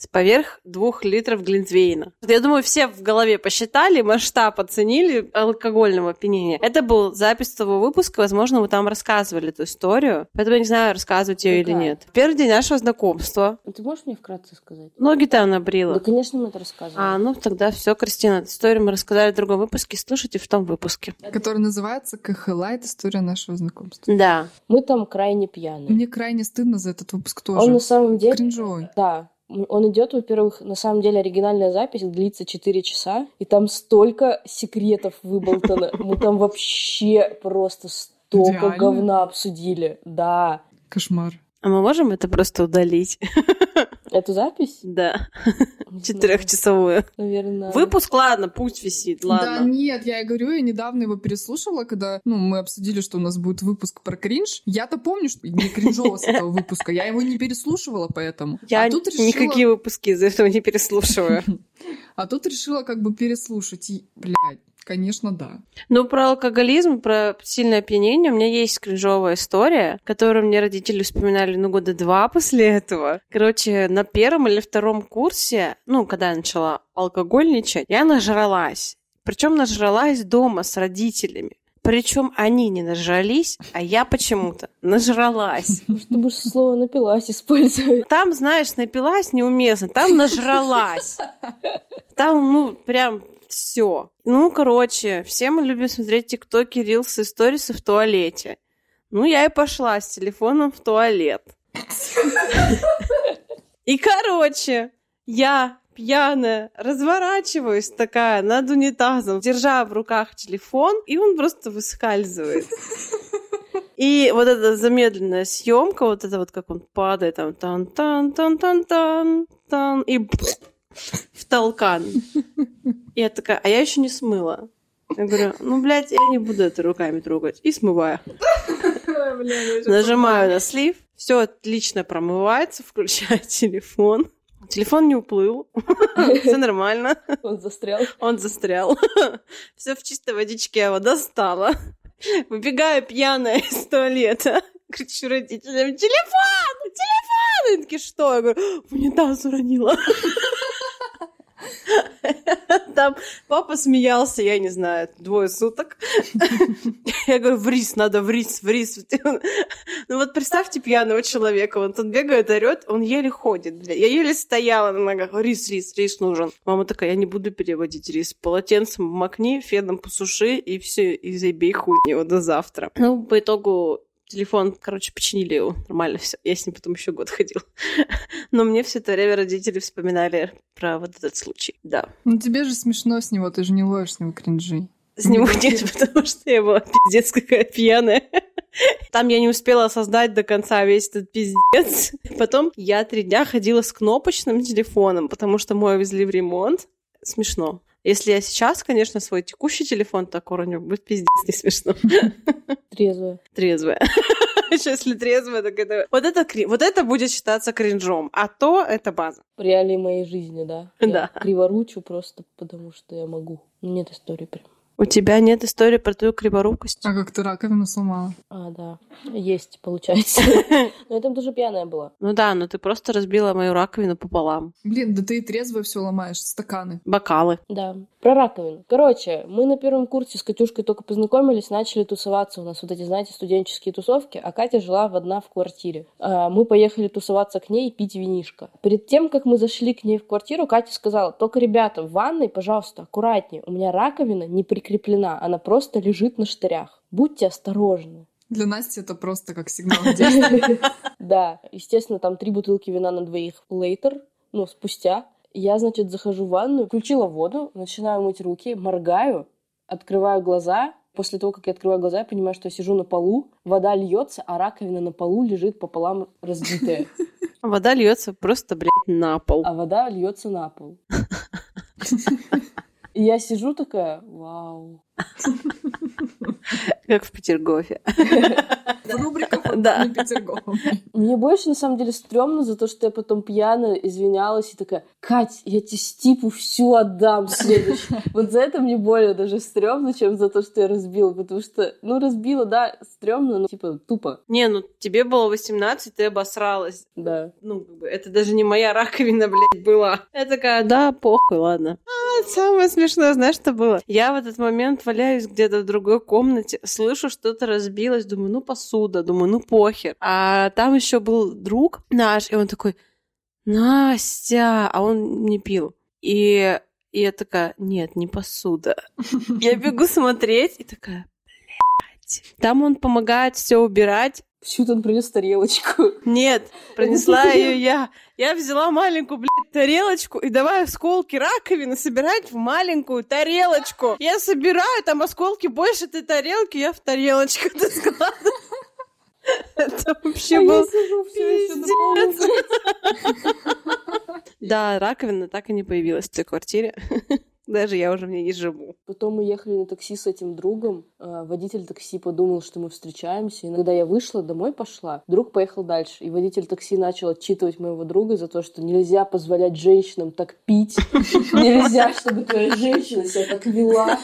С поверх двух литров глинтвейна. Я думаю, все в голове посчитали, масштаб оценили алкогольного опьянения. Это был запись того выпуска, возможно, мы там рассказывали эту историю. Поэтому я не знаю, рассказывать ее или нет. Первый день нашего знакомства. Ты можешь мне вкратце сказать? Ноги там набрила. Да, конечно, мы это рассказывали. А, ну тогда все, Кристина, эту историю мы рассказали в другом выпуске. Слушайте в том выпуске. Который называется «КХЛайт. История нашего знакомства». Да. Мы там крайне пьяные. Мне крайне стыдно за этот выпуск тоже. Он на самом деле... Кринжовый. Да. Он идет, во-первых, на самом деле оригинальная запись длится 4 часа, и там столько секретов выболтано. [LAUGHS] Мы там вообще просто столько говна обсудили. Да. Кошмар. А мы можем это просто удалить? [LAUGHS] Эту запись? Да. [LAUGHS] Четырехчасовую. Наверное. Выпуск, ладно, пусть висит, Да ладно. нет, я и говорю, я недавно его переслушала, когда ну, мы обсудили, что у нас будет выпуск про кринж. Я-то помню, что не кринжово с этого [LAUGHS] выпуска. Я его не переслушивала поэтому. Я а тут решила... никакие выпуски из этого не переслушиваю. А тут решила как бы переслушать. И, блядь, конечно, да. Ну, про алкоголизм, про сильное опьянение у меня есть кринжовая история, которую мне родители вспоминали, ну, года два [LAUGHS] после этого. Короче, на первом или втором курсе, ну, когда я начала алкогольничать, я нажралась. Причем нажралась дома с родителями. Причем они не нажрались, а я почему-то нажралась. Ты будешь слово напилась использовать. Там, знаешь, напилась неуместно, там нажралась. Там, ну, прям все. Ну, короче, все мы любим смотреть тиктоки, рилсы, сторисы в туалете. Ну, я и пошла с телефоном в туалет. И, короче, я пьяная, разворачиваюсь такая над унитазом, держа в руках телефон, и он просто выскальзывает. И вот эта замедленная съемка, вот это вот как он падает, там тан тан тан тан тан тан и в толкан. И я такая, а я еще не смыла. Я говорю, ну, блядь, я не буду это руками трогать. И смываю. Нажимаю на слив, все отлично промывается, включаю [LAUGHS] телефон. Телефон не уплыл, [LAUGHS] все нормально, Он застрял. он застрял. [LAUGHS] Все в чистой водичке я его достала. Выбегаю пьяная из туалета. Кричу родителям, телефон! Телефон! Они такие, что? Я говорю, унитаз уронила. [LAUGHS] Там папа смеялся, я не знаю, двое суток. [LAUGHS] Я говорю, в рис, надо в рис, в рис. [LAUGHS] Ну вот представьте пьяного человека, он тут бегает, орет, он еле ходит. Я еле стояла на ногах, рис, рис, рис нужен. Мама такая, я не буду переводить рис. Полотенцем макни, феном посуши, и все, и забей хуй его до завтра. Ну, по итогу телефон, короче, починили его. Нормально все. Я с ним потом еще год ходил. [LAUGHS] Но мне все это время родители вспоминали про вот этот случай. Да. Ну тебе же смешно с него, ты же не ловишь с него кринжи. С него нет, [LAUGHS] потому что я была пиздец какая пьяная. [LAUGHS] Там я не успела осознать до конца весь этот пиздец. Потом я три дня ходила с кнопочным телефоном, потому что мой везли в ремонт. Смешно. Если я сейчас, конечно, свой текущий телефон так уроню, будет пиздец [LAUGHS] не смешно. [LAUGHS] Трезвая. Трезвая. Еще [LAUGHS] если трезвая, так это... Вот это, кри- вот это будет считаться кринжом, а то это база. Реалии моей жизни, да. Да. Я криворучу просто потому, что я могу. Нет истории прям. У тебя нет истории про твою криворукость? А как ты раковину сломала? А, да. Есть, получается. [LAUGHS] Но я там тоже пьяная была. Ну да, но ты просто разбила мою раковину пополам. Блин, да ты и трезво все ломаешь, стаканы. Бокалы. Да. Про раковину. Короче, мы на первом курсе с Катюшкой только познакомились, начали тусоваться. У нас вот эти, знаете, студенческие тусовки, а Катя жила в одна в квартире. А, Мы поехали тусоваться к ней и пить винишко. Перед тем, как мы зашли к ней в квартиру, Катя сказала, только, ребята, в ванной, пожалуйста, аккуратнее. У меня раковина не прикреплена, она просто лежит на штырях. Будьте осторожны. Для Насти это просто как сигнал. [LAUGHS] Да, естественно, там три бутылки вина на двоих later, ну, спустя. Я, значит, захожу в ванную, включила воду, начинаю мыть руки, моргаю, открываю глаза. После того, как я открываю глаза, я понимаю, что я сижу на полу, вода льется, а раковина на полу лежит пополам разбитая, [LAUGHS] Вода льется просто, блядь, на пол. а вода льется на пол. [LAUGHS] И я сижу такая, вау. Как в Петергофе. Рубрика Да. «Не Петергоф». Мне больше, на самом деле, стрёмно за то, что я потом пьяно извинялась и такая, Кать, я тебе стипу всю отдам следующий. Вот за это мне более даже стрёмно, чем за то, что я разбила, потому что, ну, разбила, да, стрёмно, но, типа, тупо, Не, ну тебе было 18, ты обосралась. да. Ну, как бы, это даже не моя раковина, блядь, была. Я такая, да, похуй, ладно. А, самое смешное, знаешь, что было? Я в этот момент валяюсь где-то в другой комнате, слышу, что-то разбилось, думаю, ну, посуда, думаю, ну, похер. А там еще был друг наш, и он такой, Настя, а он не пил. И, и я такая, нет, не посуда. [LAUGHS] Я бегу смотреть, и такая, блядь. Там он помогает все убирать, Почему-то он принес тарелочку. нет, принесла [LAUGHS] ее я. Я взяла маленькую, блядь, тарелочку и давай осколки раковины собирать в маленькую тарелочку. Я собираю, там осколки больше этой тарелки, я в тарелочку это складываю. [LAUGHS] Это вообще А был... пиздец. [LAUGHS] Да, раковина так и не появилась в той квартире. Даже я уже в ней не живу. Потом мы ехали на такси с этим другом. а, Водитель такси подумал, что мы встречаемся. И когда я вышла, домой пошла, друг поехал дальше. И водитель такси начал отчитывать моего друга за то, что нельзя позволять женщинам так пить. [LAUGHS] Нельзя, чтобы твоя женщина себя так вела.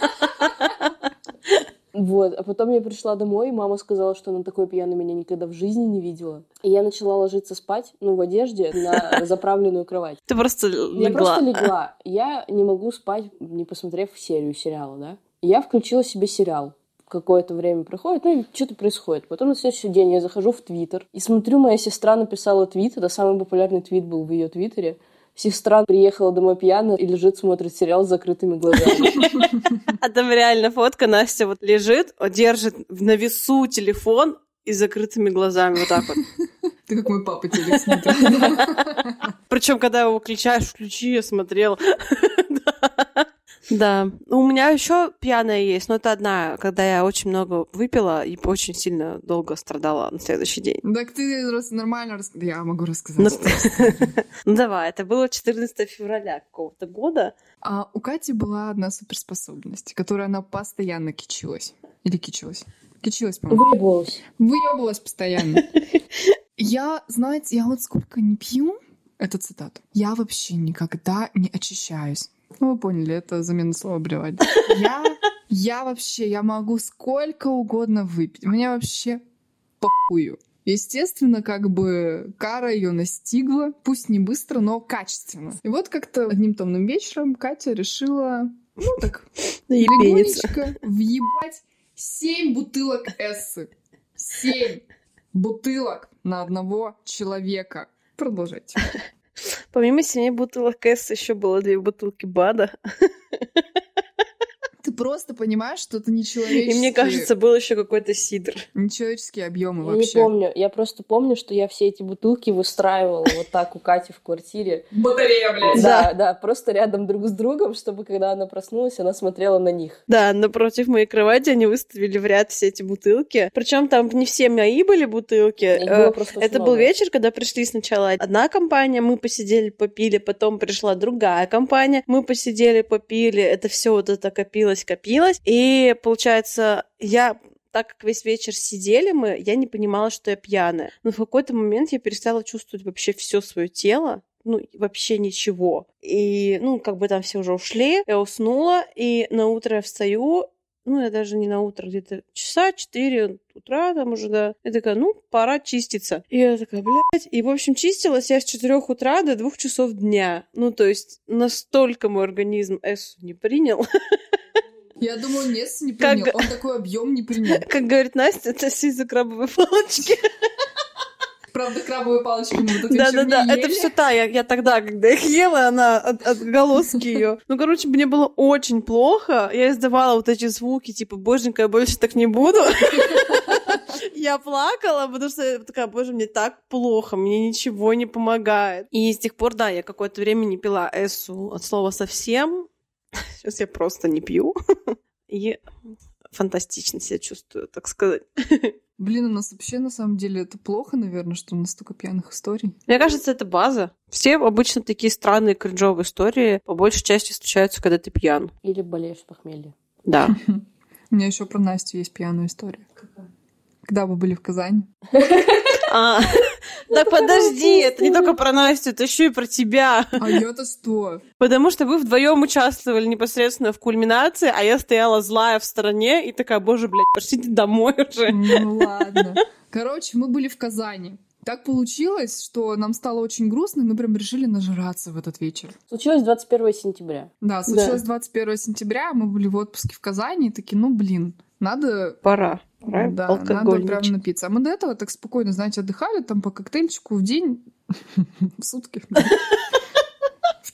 Вот, а потом я пришла домой, и мама сказала, что она такой пьяной меня никогда в жизни не видела. И я начала ложиться спать, ну, в одежде, на [LAUGHS] заправленную кровать. Ты просто Я легла. просто легла. Я не могу спать, не посмотрев серию сериала, да? Я включила себе сериал. Какое-то время проходит, ну и что-то происходит. Потом на следующий день я захожу в Твиттер и смотрю, моя сестра написала твит, это самый популярный твит был в ее Твиттере. Сестра приехала домой пьяная и лежит, смотрит сериал с закрытыми глазами. [LAUGHS] А там реально фотка, Настя вот лежит, держит на весу телефон и с закрытыми глазами вот так вот. Ты как мой папа телек. [LAUGHS] Причем, когда его включаешь, включи, я смотрел. [LAUGHS] Да. Ну, У меня еще пьяная есть, но это одна, когда я очень много выпила и очень сильно долго страдала на следующий день. Так ты раз- нормально рас- Я могу рассказать. Ну, [LAUGHS] Ну давай, это было 14 февраля какого-то года. А у Кати была одна суперспособность, которой она постоянно кичилась. Или кичилась? Кичилась, по-моему. Выебалась. Выебывалась постоянно. [LAUGHS] Я, знаете, я вот сколько не пью, это цитата, я вообще никогда не очищаюсь. Ну, вы поняли, это замена слова блевать. Я, я вообще, я могу сколько угодно выпить. Мне вообще похую. Естественно, как бы кара ее настигла, пусть не быстро, но качественно. И вот как-то одним томным вечером Катя решила, ну так, [LAUGHS] легонечко въебать семь бутылок эссы. Семь бутылок на одного человека. Продолжайте. Помимо семи бутылок Кэс еще было две бутылки БАДа. [LAUGHS] Ты просто понимаешь, что это нечеловеческие, И мне кажется, был еще какой-то сидр. нечеловеческие объемы Я не вообще. помню. Я просто помню, что я все эти бутылки выстраивала вот так у Кати в квартире. Батарея, блядь. Да, да, просто рядом друг с другом, чтобы когда она проснулась, она смотрела на них. Да, напротив моей кровати они выставили в ряд все эти бутылки. Причем там не все мои были бутылки. Э, Это был вечер, когда пришли сначала одна компания, мы посидели, попили, потом пришла другая компания, мы посидели, попили, это все вот это копилось, копилось. И получается, я так как весь вечер сидели мы, я не понимала, что я пьяная. Но в какой-то момент я перестала чувствовать вообще все свое тело, ну, вообще ничего. И, ну, как бы там все уже ушли, я уснула, и на утро я встаю, ну, я даже не на утро, где-то часа 4 утра там уже, да. Я такая, ну, пора чиститься. И я такая, блядь. И, в общем, чистилась я с 4 утра до 2 часов дня. Ну, то есть настолько мой организм эсу не принял. [LAUGHS] Я думаю, нет, не Как- принял. Он такой объем не принял. [LAUGHS] Как говорит Настя, это из-за крабовой палочки. [LAUGHS] Правда, крабовые палочки мы вот Да-да-да, это все та, я, я тогда, когда их ела, она от, отголоски ее. Ну, короче, мне было очень плохо. Я издавала вот эти звуки, типа, боженька, я больше так не буду. [LAUGHS] Я плакала, потому что я такая, боже, мне так плохо, мне ничего не помогает. И с тех пор, да, я какое-то время не пила эссу от слова совсем. [LAUGHS] Сейчас я просто не пью. [LAUGHS] И фантастично себя чувствую, так сказать. [LAUGHS] Блин, у нас вообще на самом деле это плохо, наверное, что у нас столько пьяных историй. Мне кажется, это база. Все обычно такие странные кринжовые истории по большей части случаются, когда ты пьян. Или болеешь с похмелья. Да. У меня еще про Настю есть пьяная история. Когда мы были в Казани. А, да подожди, это не только про Настю, это еще и про тебя. А я-то что? Потому что вы вдвоем участвовали непосредственно в кульминации, а я стояла злая в стороне и такая, боже, блядь, пошлите домой уже. Ну ладно. Короче, мы были в Казани. Так получилось, что нам стало очень грустно, и мы прям решили нажраться в этот вечер. Случилось 21 сентября. Да, случилось 21 сентября, мы были в отпуске в Казани, и такие, ну блин, надо Пора. Пора, Да, надо прям напиться. А мы до этого так спокойно, знаете, отдыхали там по коктейльчику в день, [LAUGHS] в сутки,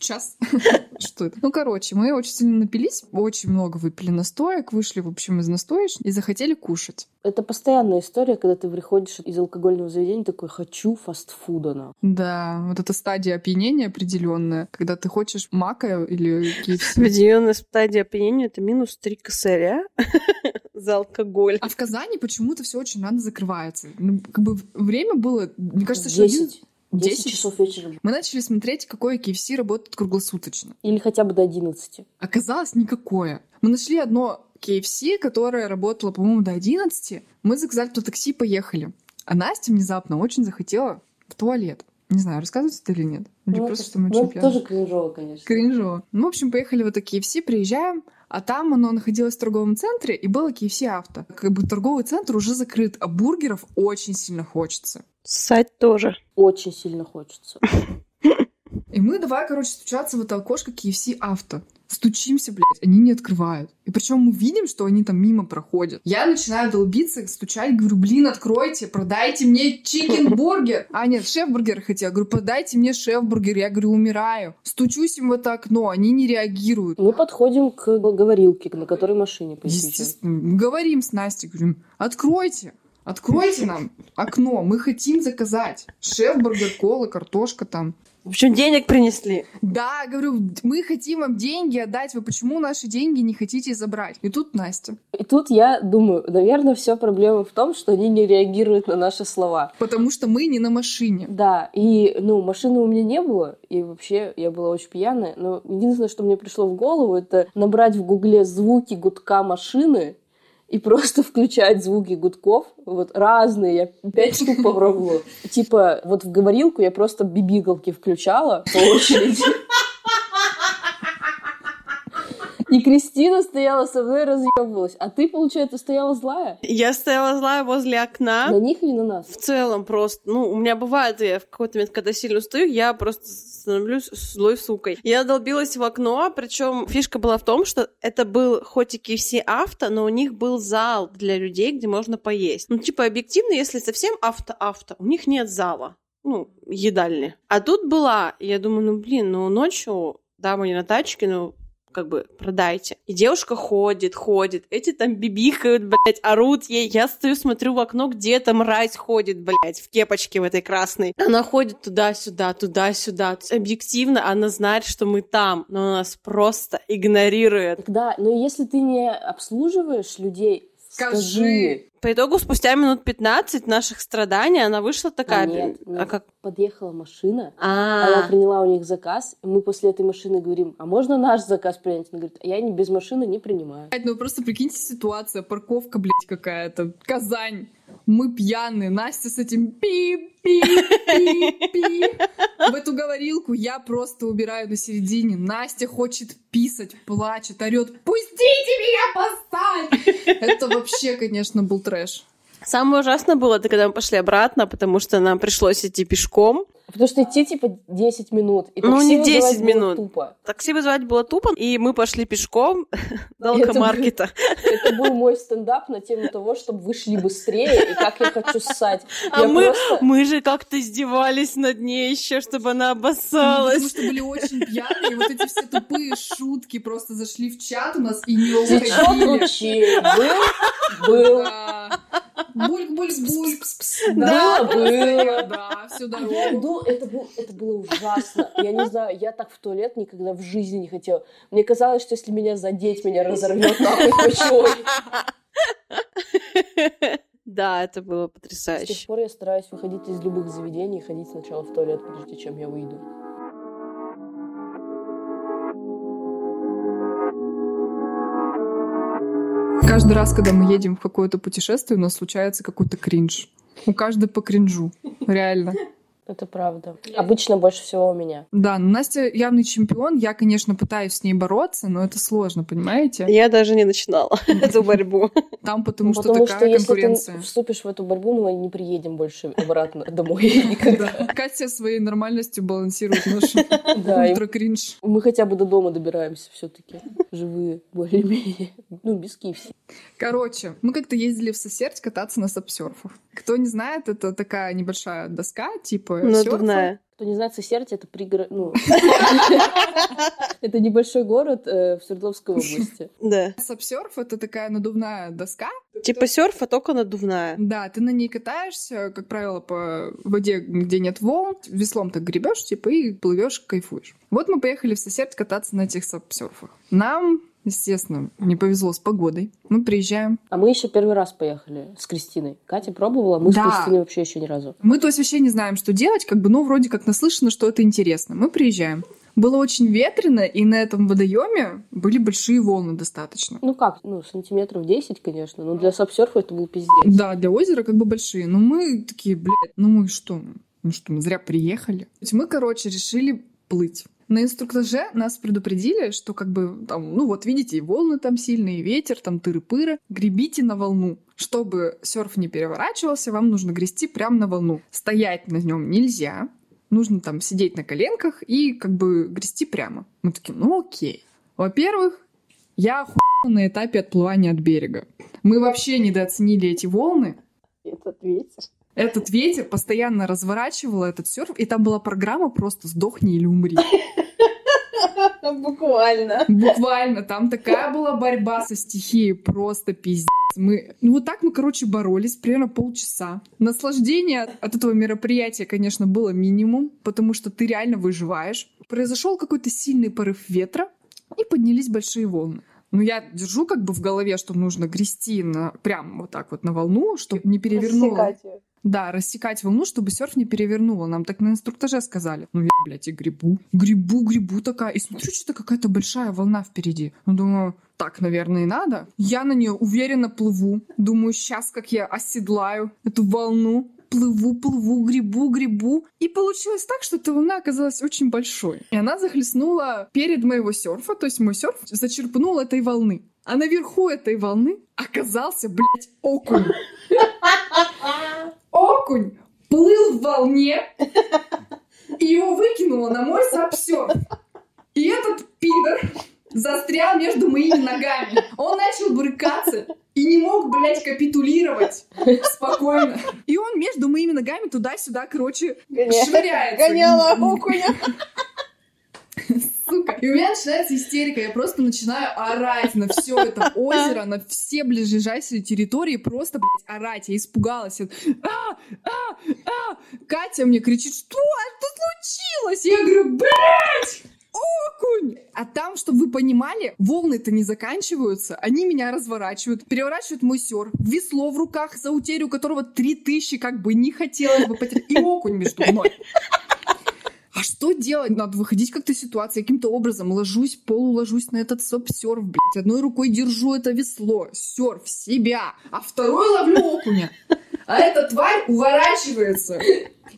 час. [LAUGHS] Что это? Ну, короче, мы очень сильно напились, очень много выпили настоек, вышли, в общем, из настоечни и захотели кушать. Это постоянная история, когда ты приходишь из алкогольного заведения такой «хочу фастфуда». на». Да, вот эта стадия опьянения определенная, когда ты хочешь мака или KFC. [LAUGHS] Определенная стадия опьянения — это минус 3 косаря [LAUGHS] за алкоголь. А в Казани почему-то все очень рано закрывается. Ну, как бы время было, мне кажется, что один- 10. 10 10 часов вечера. Мы начали смотреть, какое KFC работает круглосуточно. Или хотя бы до 11. Оказалось, никакое. Мы нашли одно KFC, которое работало, по-моему, до 11. Мы заказали то такси, поехали. А Настя внезапно очень захотела в туалет. Не знаю, рассказывать это или нет. Или Ну, просто это- что мы ну, очень это пьяные. тоже кринжово, конечно. Кринжово. Ну, в общем, поехали в это KFC, приезжаем, а там оно находилось в торговом центре, и было KFC авто. Как бы торговый центр уже закрыт, а бургеров очень сильно хочется. Ссать тоже. Очень сильно хочется. И мы давай, короче, стучаться в это окошко KFC авто. Стучимся, блядь, они не открывают. И причем мы видим, что они там мимо проходят. Я начинаю долбиться, стучать, говорю, блин, откройте, продайте мне chicken burger. А, нет, шеф-бургер хотел. Я говорю, продайте мне шеф-бургер. Я говорю, умираю. Стучусь им в это окно, они не реагируют. Мы подходим к говорилке, на которой машине. Естественно. Говорим с Настей, говорим, откройте, откройте нам окно, мы хотим заказать шеф-бургер, кола, картошка там. В общем, денег принесли. Да, говорю, мы хотим вам деньги отдать, вы почему наши деньги не хотите забрать? И тут Настя. И тут я думаю, наверное, вся проблема в том, что они не реагируют на наши слова. Потому что мы не на машине. Да, и, ну, машины у меня не было, и вообще я была очень пьяная, но единственное, что мне пришло в голову, это набрать в гугле звуки гудка машины и просто [LAUGHS] включать звуки гудков, вот разные, я пять штук попробовала. Типа, вот в говорилку я просто бибигалки включала по очереди. И Кристина стояла со мной, разъебывалась. А ты, получается, стояла злая? Я стояла злая возле окна. На них или на нас? В целом просто, ну, у меня бывает, я в какой-то момент, когда сильно устаю, я просто становлюсь злой сукой. Я долбилась в окно, причем фишка была в том, что это был хоть и KFC авто, но у них был зал для людей, где можно поесть. Ну, типа, объективно, если совсем авто-авто, у них нет зала, ну, едальни. А тут была, я думаю, ну, блин, ну, ночью, да, мы не на тачке, ну, как бы продайте. И девушка ходит, ходит. Эти там бибихают, блядь, орут ей. Я стою, смотрю в окно, где там мразь ходит, блядь, в кепочке в этой красной. Она ходит туда-сюда, туда-сюда. То есть Объективно она знает, что мы там, но она нас просто игнорирует. Да, но если ты не обслуживаешь людей, Скажи. скажи. По итогу, спустя минут 15 наших страданий, она вышла такая... А нет, а как? подъехала машина, она А, приняла у них заказ, и мы после этой машины говорим, а можно наш заказ принять? Она говорит, а я не без машины не принимаю. Ну просто прикиньте ситуация, парковка, блядь, какая-то. Казань. Мы пьяные, Настя с этим пип-пип-пип-пип. В эту говорилку я просто убираю на середине. Настя хочет писать плачет, орет, пустите меня постать! Это вообще, конечно, был трэш. Самое ужасное было, это когда мы пошли обратно, потому что нам пришлось идти пешком. Потому что идти типа 10 минут. И Ну, не такси 10 вызывать было минут. Тупо. Такси вызывать было тупо, и мы пошли пешком [LAUGHS] до алкомаркета. Это был мой стендап на тему того, чтобы вы шли быстрее и как я хочу ссать. А мы, просто- мы же как-то издевались над ней еще, чтобы она Потому обоссалась. что были очень пьяные, и вот эти все тупые шутки просто зашли в чат у нас и не уходили. Был? Был. Да. Бульк-бульк-бульк. Да, было. я, Да, всю дорогу. Иду, это, был, это было ужасно. Я не знаю, я так в туалет никогда в жизни не хотела. Мне казалось, что если меня задеть, меня разорвет нахуй мочой. Да, это было С тех потрясающе. пор я стараюсь выходить из любых заведений и ходить сначала в туалет, прежде чем я выйду. Каждый раз, когда мы едем в какое-то путешествие, у нас случается какой-то кринж. У каждой по кринжу. Реально. Это правда. Обычно больше всего у меня. Да, но Настя явный чемпион. Я, конечно, пытаюсь с ней бороться, но это сложно, понимаете? Я даже не начинала [LAUGHS] эту борьбу. Там потому, что такая если конкуренция. ты вступишь в эту борьбу, мы не приедем больше обратно домой [LAUGHS] никогда. Катя своей нормальностью балансирует наш [LAUGHS] ультра-кринж. мы хотя бы до дома добираемся все-таки. Живые, более-менее. Ну, без KFC. Короче, мы как-то ездили в Сосердь кататься на сапсерфах. Кто не знает, это такая небольшая доска, типа серфа. Надувная. Кто не знает, Сосердь — это пригород... Ну, [LAUGHS] это небольшой город э, в Свердловской области. [LAUGHS] Да. Сапсерф — это такая надувная доска. Типа серфа, только надувная. Да, ты на ней катаешься, как правило, по воде, где нет волн, веслом так гребешь, типа, и плывешь, кайфуешь. Вот мы поехали в Сосердь кататься на этих сапсерфах. Нам, естественно, не повезло с погодой. Мы приезжаем. А мы еще первый раз поехали с Кристиной. Катя пробовала, мы Да. с Кристиной вообще еще ни разу. Мы, то есть, вообще не знаем, что делать, как бы, ну, вроде как наслышано, что это интересно. Мы приезжаем. Было очень ветрено, и на этом водоеме были большие волны достаточно. Ну как, ну, сантиметров 10, конечно, но для сапсерфа это был пиздец. Да, для озера как бы большие. Но мы такие, блядь, ну мы что? Ну что, мы зря приехали? То есть мы, короче, решили плыть. На инструктаже нас предупредили, что как бы там, ну вот видите, волны там сильные, ветер, там тыры-пыры. Гребите на волну. Чтобы серф не переворачивался, вам нужно грести прямо на волну. Стоять на нем нельзя. Нужно там сидеть на коленках и как бы грести прямо. Мы такие, ну окей. Во-первых, я охуела на этапе отплывания от берега. Мы вообще недооценили эти волны. Этот ветер. Этот ветер постоянно разворачивал этот серф, и там была программа просто «Сдохни или умри». [LAUGHS] Буквально. Буквально, там такая была борьба со стихией, просто пиздец. Мы, ну вот так мы, короче, боролись примерно полчаса. Наслаждение от этого мероприятия, конечно, было минимум, потому что ты реально выживаешь. Произошел какой-то сильный порыв ветра, и поднялись большие волны. Ну, я держу как бы в голове, что нужно грести на, прям вот так вот на волну, чтобы не перевернуло. Да, рассекать волну, чтобы серф не перевернуло. Нам так на инструктаже сказали. Ну, я, блядь, и грибу. Грибу, грибу такая. И смотрю, что-то какая-то большая волна впереди. Ну, думаю, так, наверное, и надо. Я на нее уверенно плыву. Думаю, сейчас как я оседлаю эту волну. Плыву, плыву, грибу, грибу. И получилось так, что эта волна оказалась очень большой. И она захлестнула перед моего серфа, то есть мой серф зачерпнул этой волны. А наверху этой волны оказался, блядь, окунь. [LAUGHS] Окунь плыл в волне, и его выкинуло на мой сапсерф. И этот пидор застрял между моими ногами. Он начал брыкаться и не мог, блядь, капитулировать спокойно. И он между моими ногами туда-сюда, короче, швыряется. Гоняла окуня. Сука. И у меня начинается истерика. Я просто начинаю орать на все это озеро, на все ближайшие территории. Просто, блядь, орать. Я испугалась. А, а, а. Катя мне кричит, что? Что случилось? Я говорю, блядь! Окунь! А там, чтобы вы понимали, волны-то не заканчиваются. Они меня разворачивают, переворачивают мой серф, весло в руках, за утерю которого три тысячи как бы не хотелось бы потерять. И окунь между мной. А что делать? Надо выходить как-то из ситуации. Каким-то образом ложусь, полуложусь на этот соп-серф, блядь. Одной рукой держу это весло, серф, себя, а второй ловлю окуня. А эта тварь уворачивается.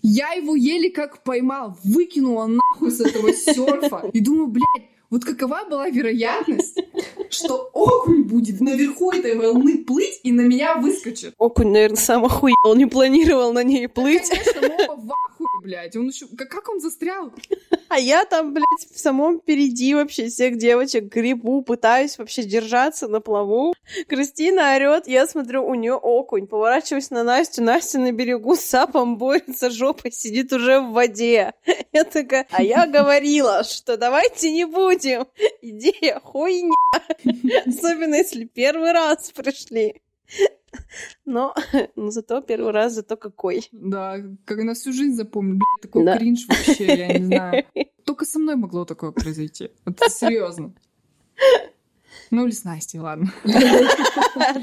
Я его еле как поймал, выкинула нахуй с этого серфа. И думаю, блядь, Вот какова была вероятность, что окунь будет наверху этой волны плыть и на меня выскочит? Окунь, наверное, сам охуел, он не планировал на ней плыть. Конечно, мы оба в ахуе, блядь. Он еще... Как, он застрял? [LAUGHS] А я там, блядь, в самом впереди вообще всех девочек грибу, пытаюсь вообще держаться на плаву. Кристина орет, я смотрю, у нее окунь. Поворачиваюсь на Настю, Настя на берегу с [LAUGHS] сапом борется, жопой сидит уже в воде. [LAUGHS] Я такая, а я говорила, что давайте не будем. Идея хуйня. Особенно если первый раз пришли. Но, [LAUGHS] но зато первый раз, зато какой. Да, как на всю жизнь запомню. Блядь, такой Да. кринж вообще, я не знаю. [LAUGHS] Только со мной могло такое произойти. Вот серьезно. Ну или с Настей, ладно. [LAUGHS]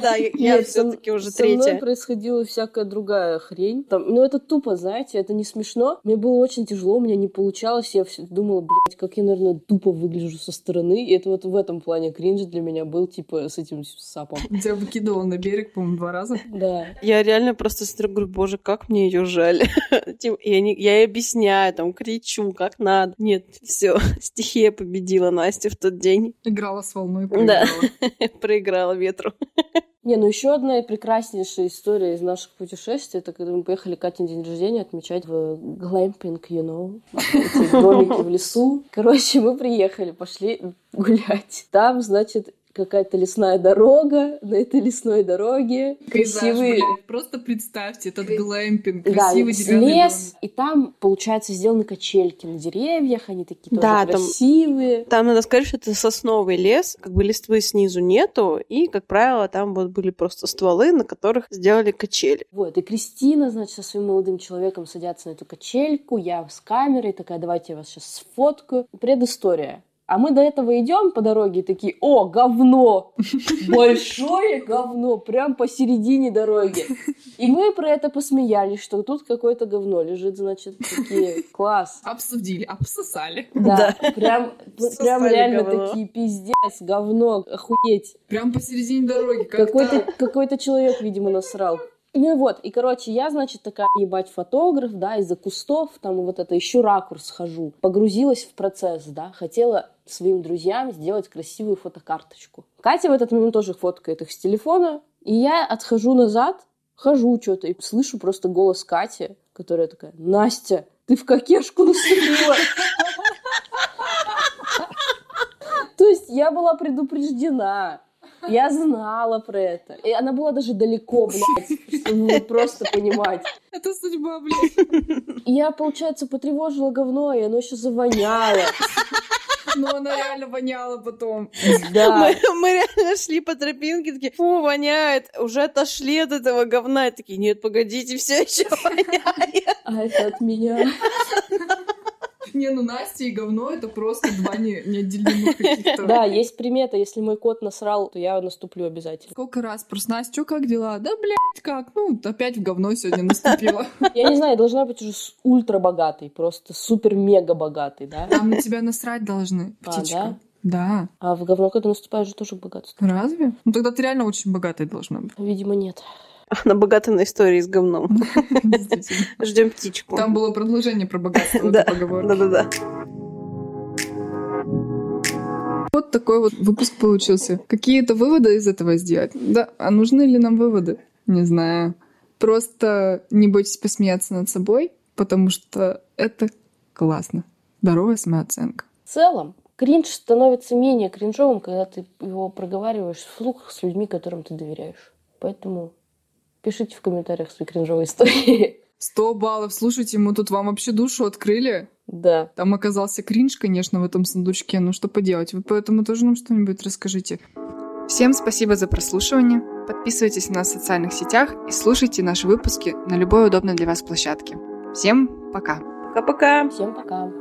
Да, я- все-таки уже Со мной третья. происходила всякая другая хрень. Там, ну, это тупо, знаете, это не смешно. Мне было очень тяжело, у меня не получалось. Я все думала, блядь, как я, наверное, тупо выгляжу со стороны. И это вот в этом плане кринж для меня был, типа, с этим сапом. [LAUGHS] Тебя выкидывал на берег, по-моему, два раза. Да. Я реально просто смотрю, говорю, боже, как мне ее жаль. [LAUGHS] Типа, Я, не- я ей объясняю, там, кричу, как надо. Нет, все, стихия победила Настю в тот день. Играла с волной, Да. Проиграла. [LAUGHS] Проиграла ветру. [LAUGHS] Не, ну еще одна прекраснейшая история из наших путешествий, это когда мы поехали Катин день рождения отмечать в глэмпинг, you know, эти [LAUGHS] домики в лесу. Короче, мы приехали, пошли гулять. Там, значит, какая-то лесная дорога, на этой лесной дороге Пейзаж, красивые... блядь, Просто представьте этот глэмпинг, Да, красивый деревянный лес, и там, получается, сделаны качельки на деревьях, они такие тоже Да, там- красивые. Там надо сказать, что это сосновый лес, как бы листвы снизу нету, и, как правило, там вот были просто стволы, на которых сделали качели. Вот, и Кристина, значит, со своим молодым человеком садятся на эту качельку, я с камерой такая, давайте я вас сейчас сфоткаю. Предыстория. А мы до этого идем по дороге и такие, о, говно! Большое говно, прям посередине дороги. И мы про это посмеялись, что тут какое-то говно лежит, значит, такие, класс. Обсудили, обсосали. Да, прям, прям реально говно. такие, пиздец, говно, охуеть. Прям посередине дороги. Как Какой-то так? какой человек, видимо, насрал. Ну и вот, и, короче, я, значит, такая, ебать, фотограф, да, из-за кустов, там, вот это, еще ракурс хожу. Погрузилась в процесс, да, хотела своим друзьям сделать красивую фотокарточку. Катя в этот момент тоже фоткает их с телефона, и я отхожу назад, хожу что-то, и слышу просто голос Кати, которая такая, Настя, ты в кокешку наступила. То есть я была предупреждена. Я знала про это. И она была даже далеко, блядь, чтобы просто понимать. Это судьба, блядь. Я, получается, потревожила говно, и оно еще завоняло. Но она реально воняла потом. Да. Мы, мы реально шли по тропинке, такие, фу, воняет, уже отошли от этого говна. И такие, нет, погодите, все еще воняет. А это от меня. Не, ну Настя и говно это просто два не- неотделимых каких-то. Да, есть примета. Если мой кот насрал, то я наступлю обязательно. Сколько раз просто Настя, чё, как дела? Да, блядь, как? Ну, опять в говно сегодня наступила. Я не знаю, должна быть уже ультра богатой, просто супер-мега богатой, да? Там на тебя насрать должны, птичка. Да? А в говно, когда наступаешь, же тоже богатство. Разве? Ну тогда ты реально очень богатой должна быть. Видимо, нет. [LAUGHS] Она богата на истории с говном. [LAUGHS] Ждем птичку. Там было продолжение про богатство [LAUGHS] Да, поговорки. Да-да-да. Вот такой вот выпуск получился. Какие-то выводы из этого сделать? Да, а нужны ли нам выводы? Не знаю. Просто не бойтесь посмеяться над собой, потому что это классно. Здоровая самооценка. В целом, кринж становится менее кринжовым, когда ты его проговариваешь вслух с людьми, которым ты доверяешь. Поэтому пишите в комментариях свои кринжовые истории. [LAUGHS] Сто баллов. Слушайте, мы тут вам вообще душу открыли. Да. Там оказался кринж, конечно, в этом сундучке. Ну что поделать? Вы поэтому тоже нам что-нибудь расскажите. Всем спасибо за прослушивание. Подписывайтесь на нас в социальных сетях и слушайте наши выпуски на любой удобной для вас площадке. Всем пока! Пока-пока. Всем пока.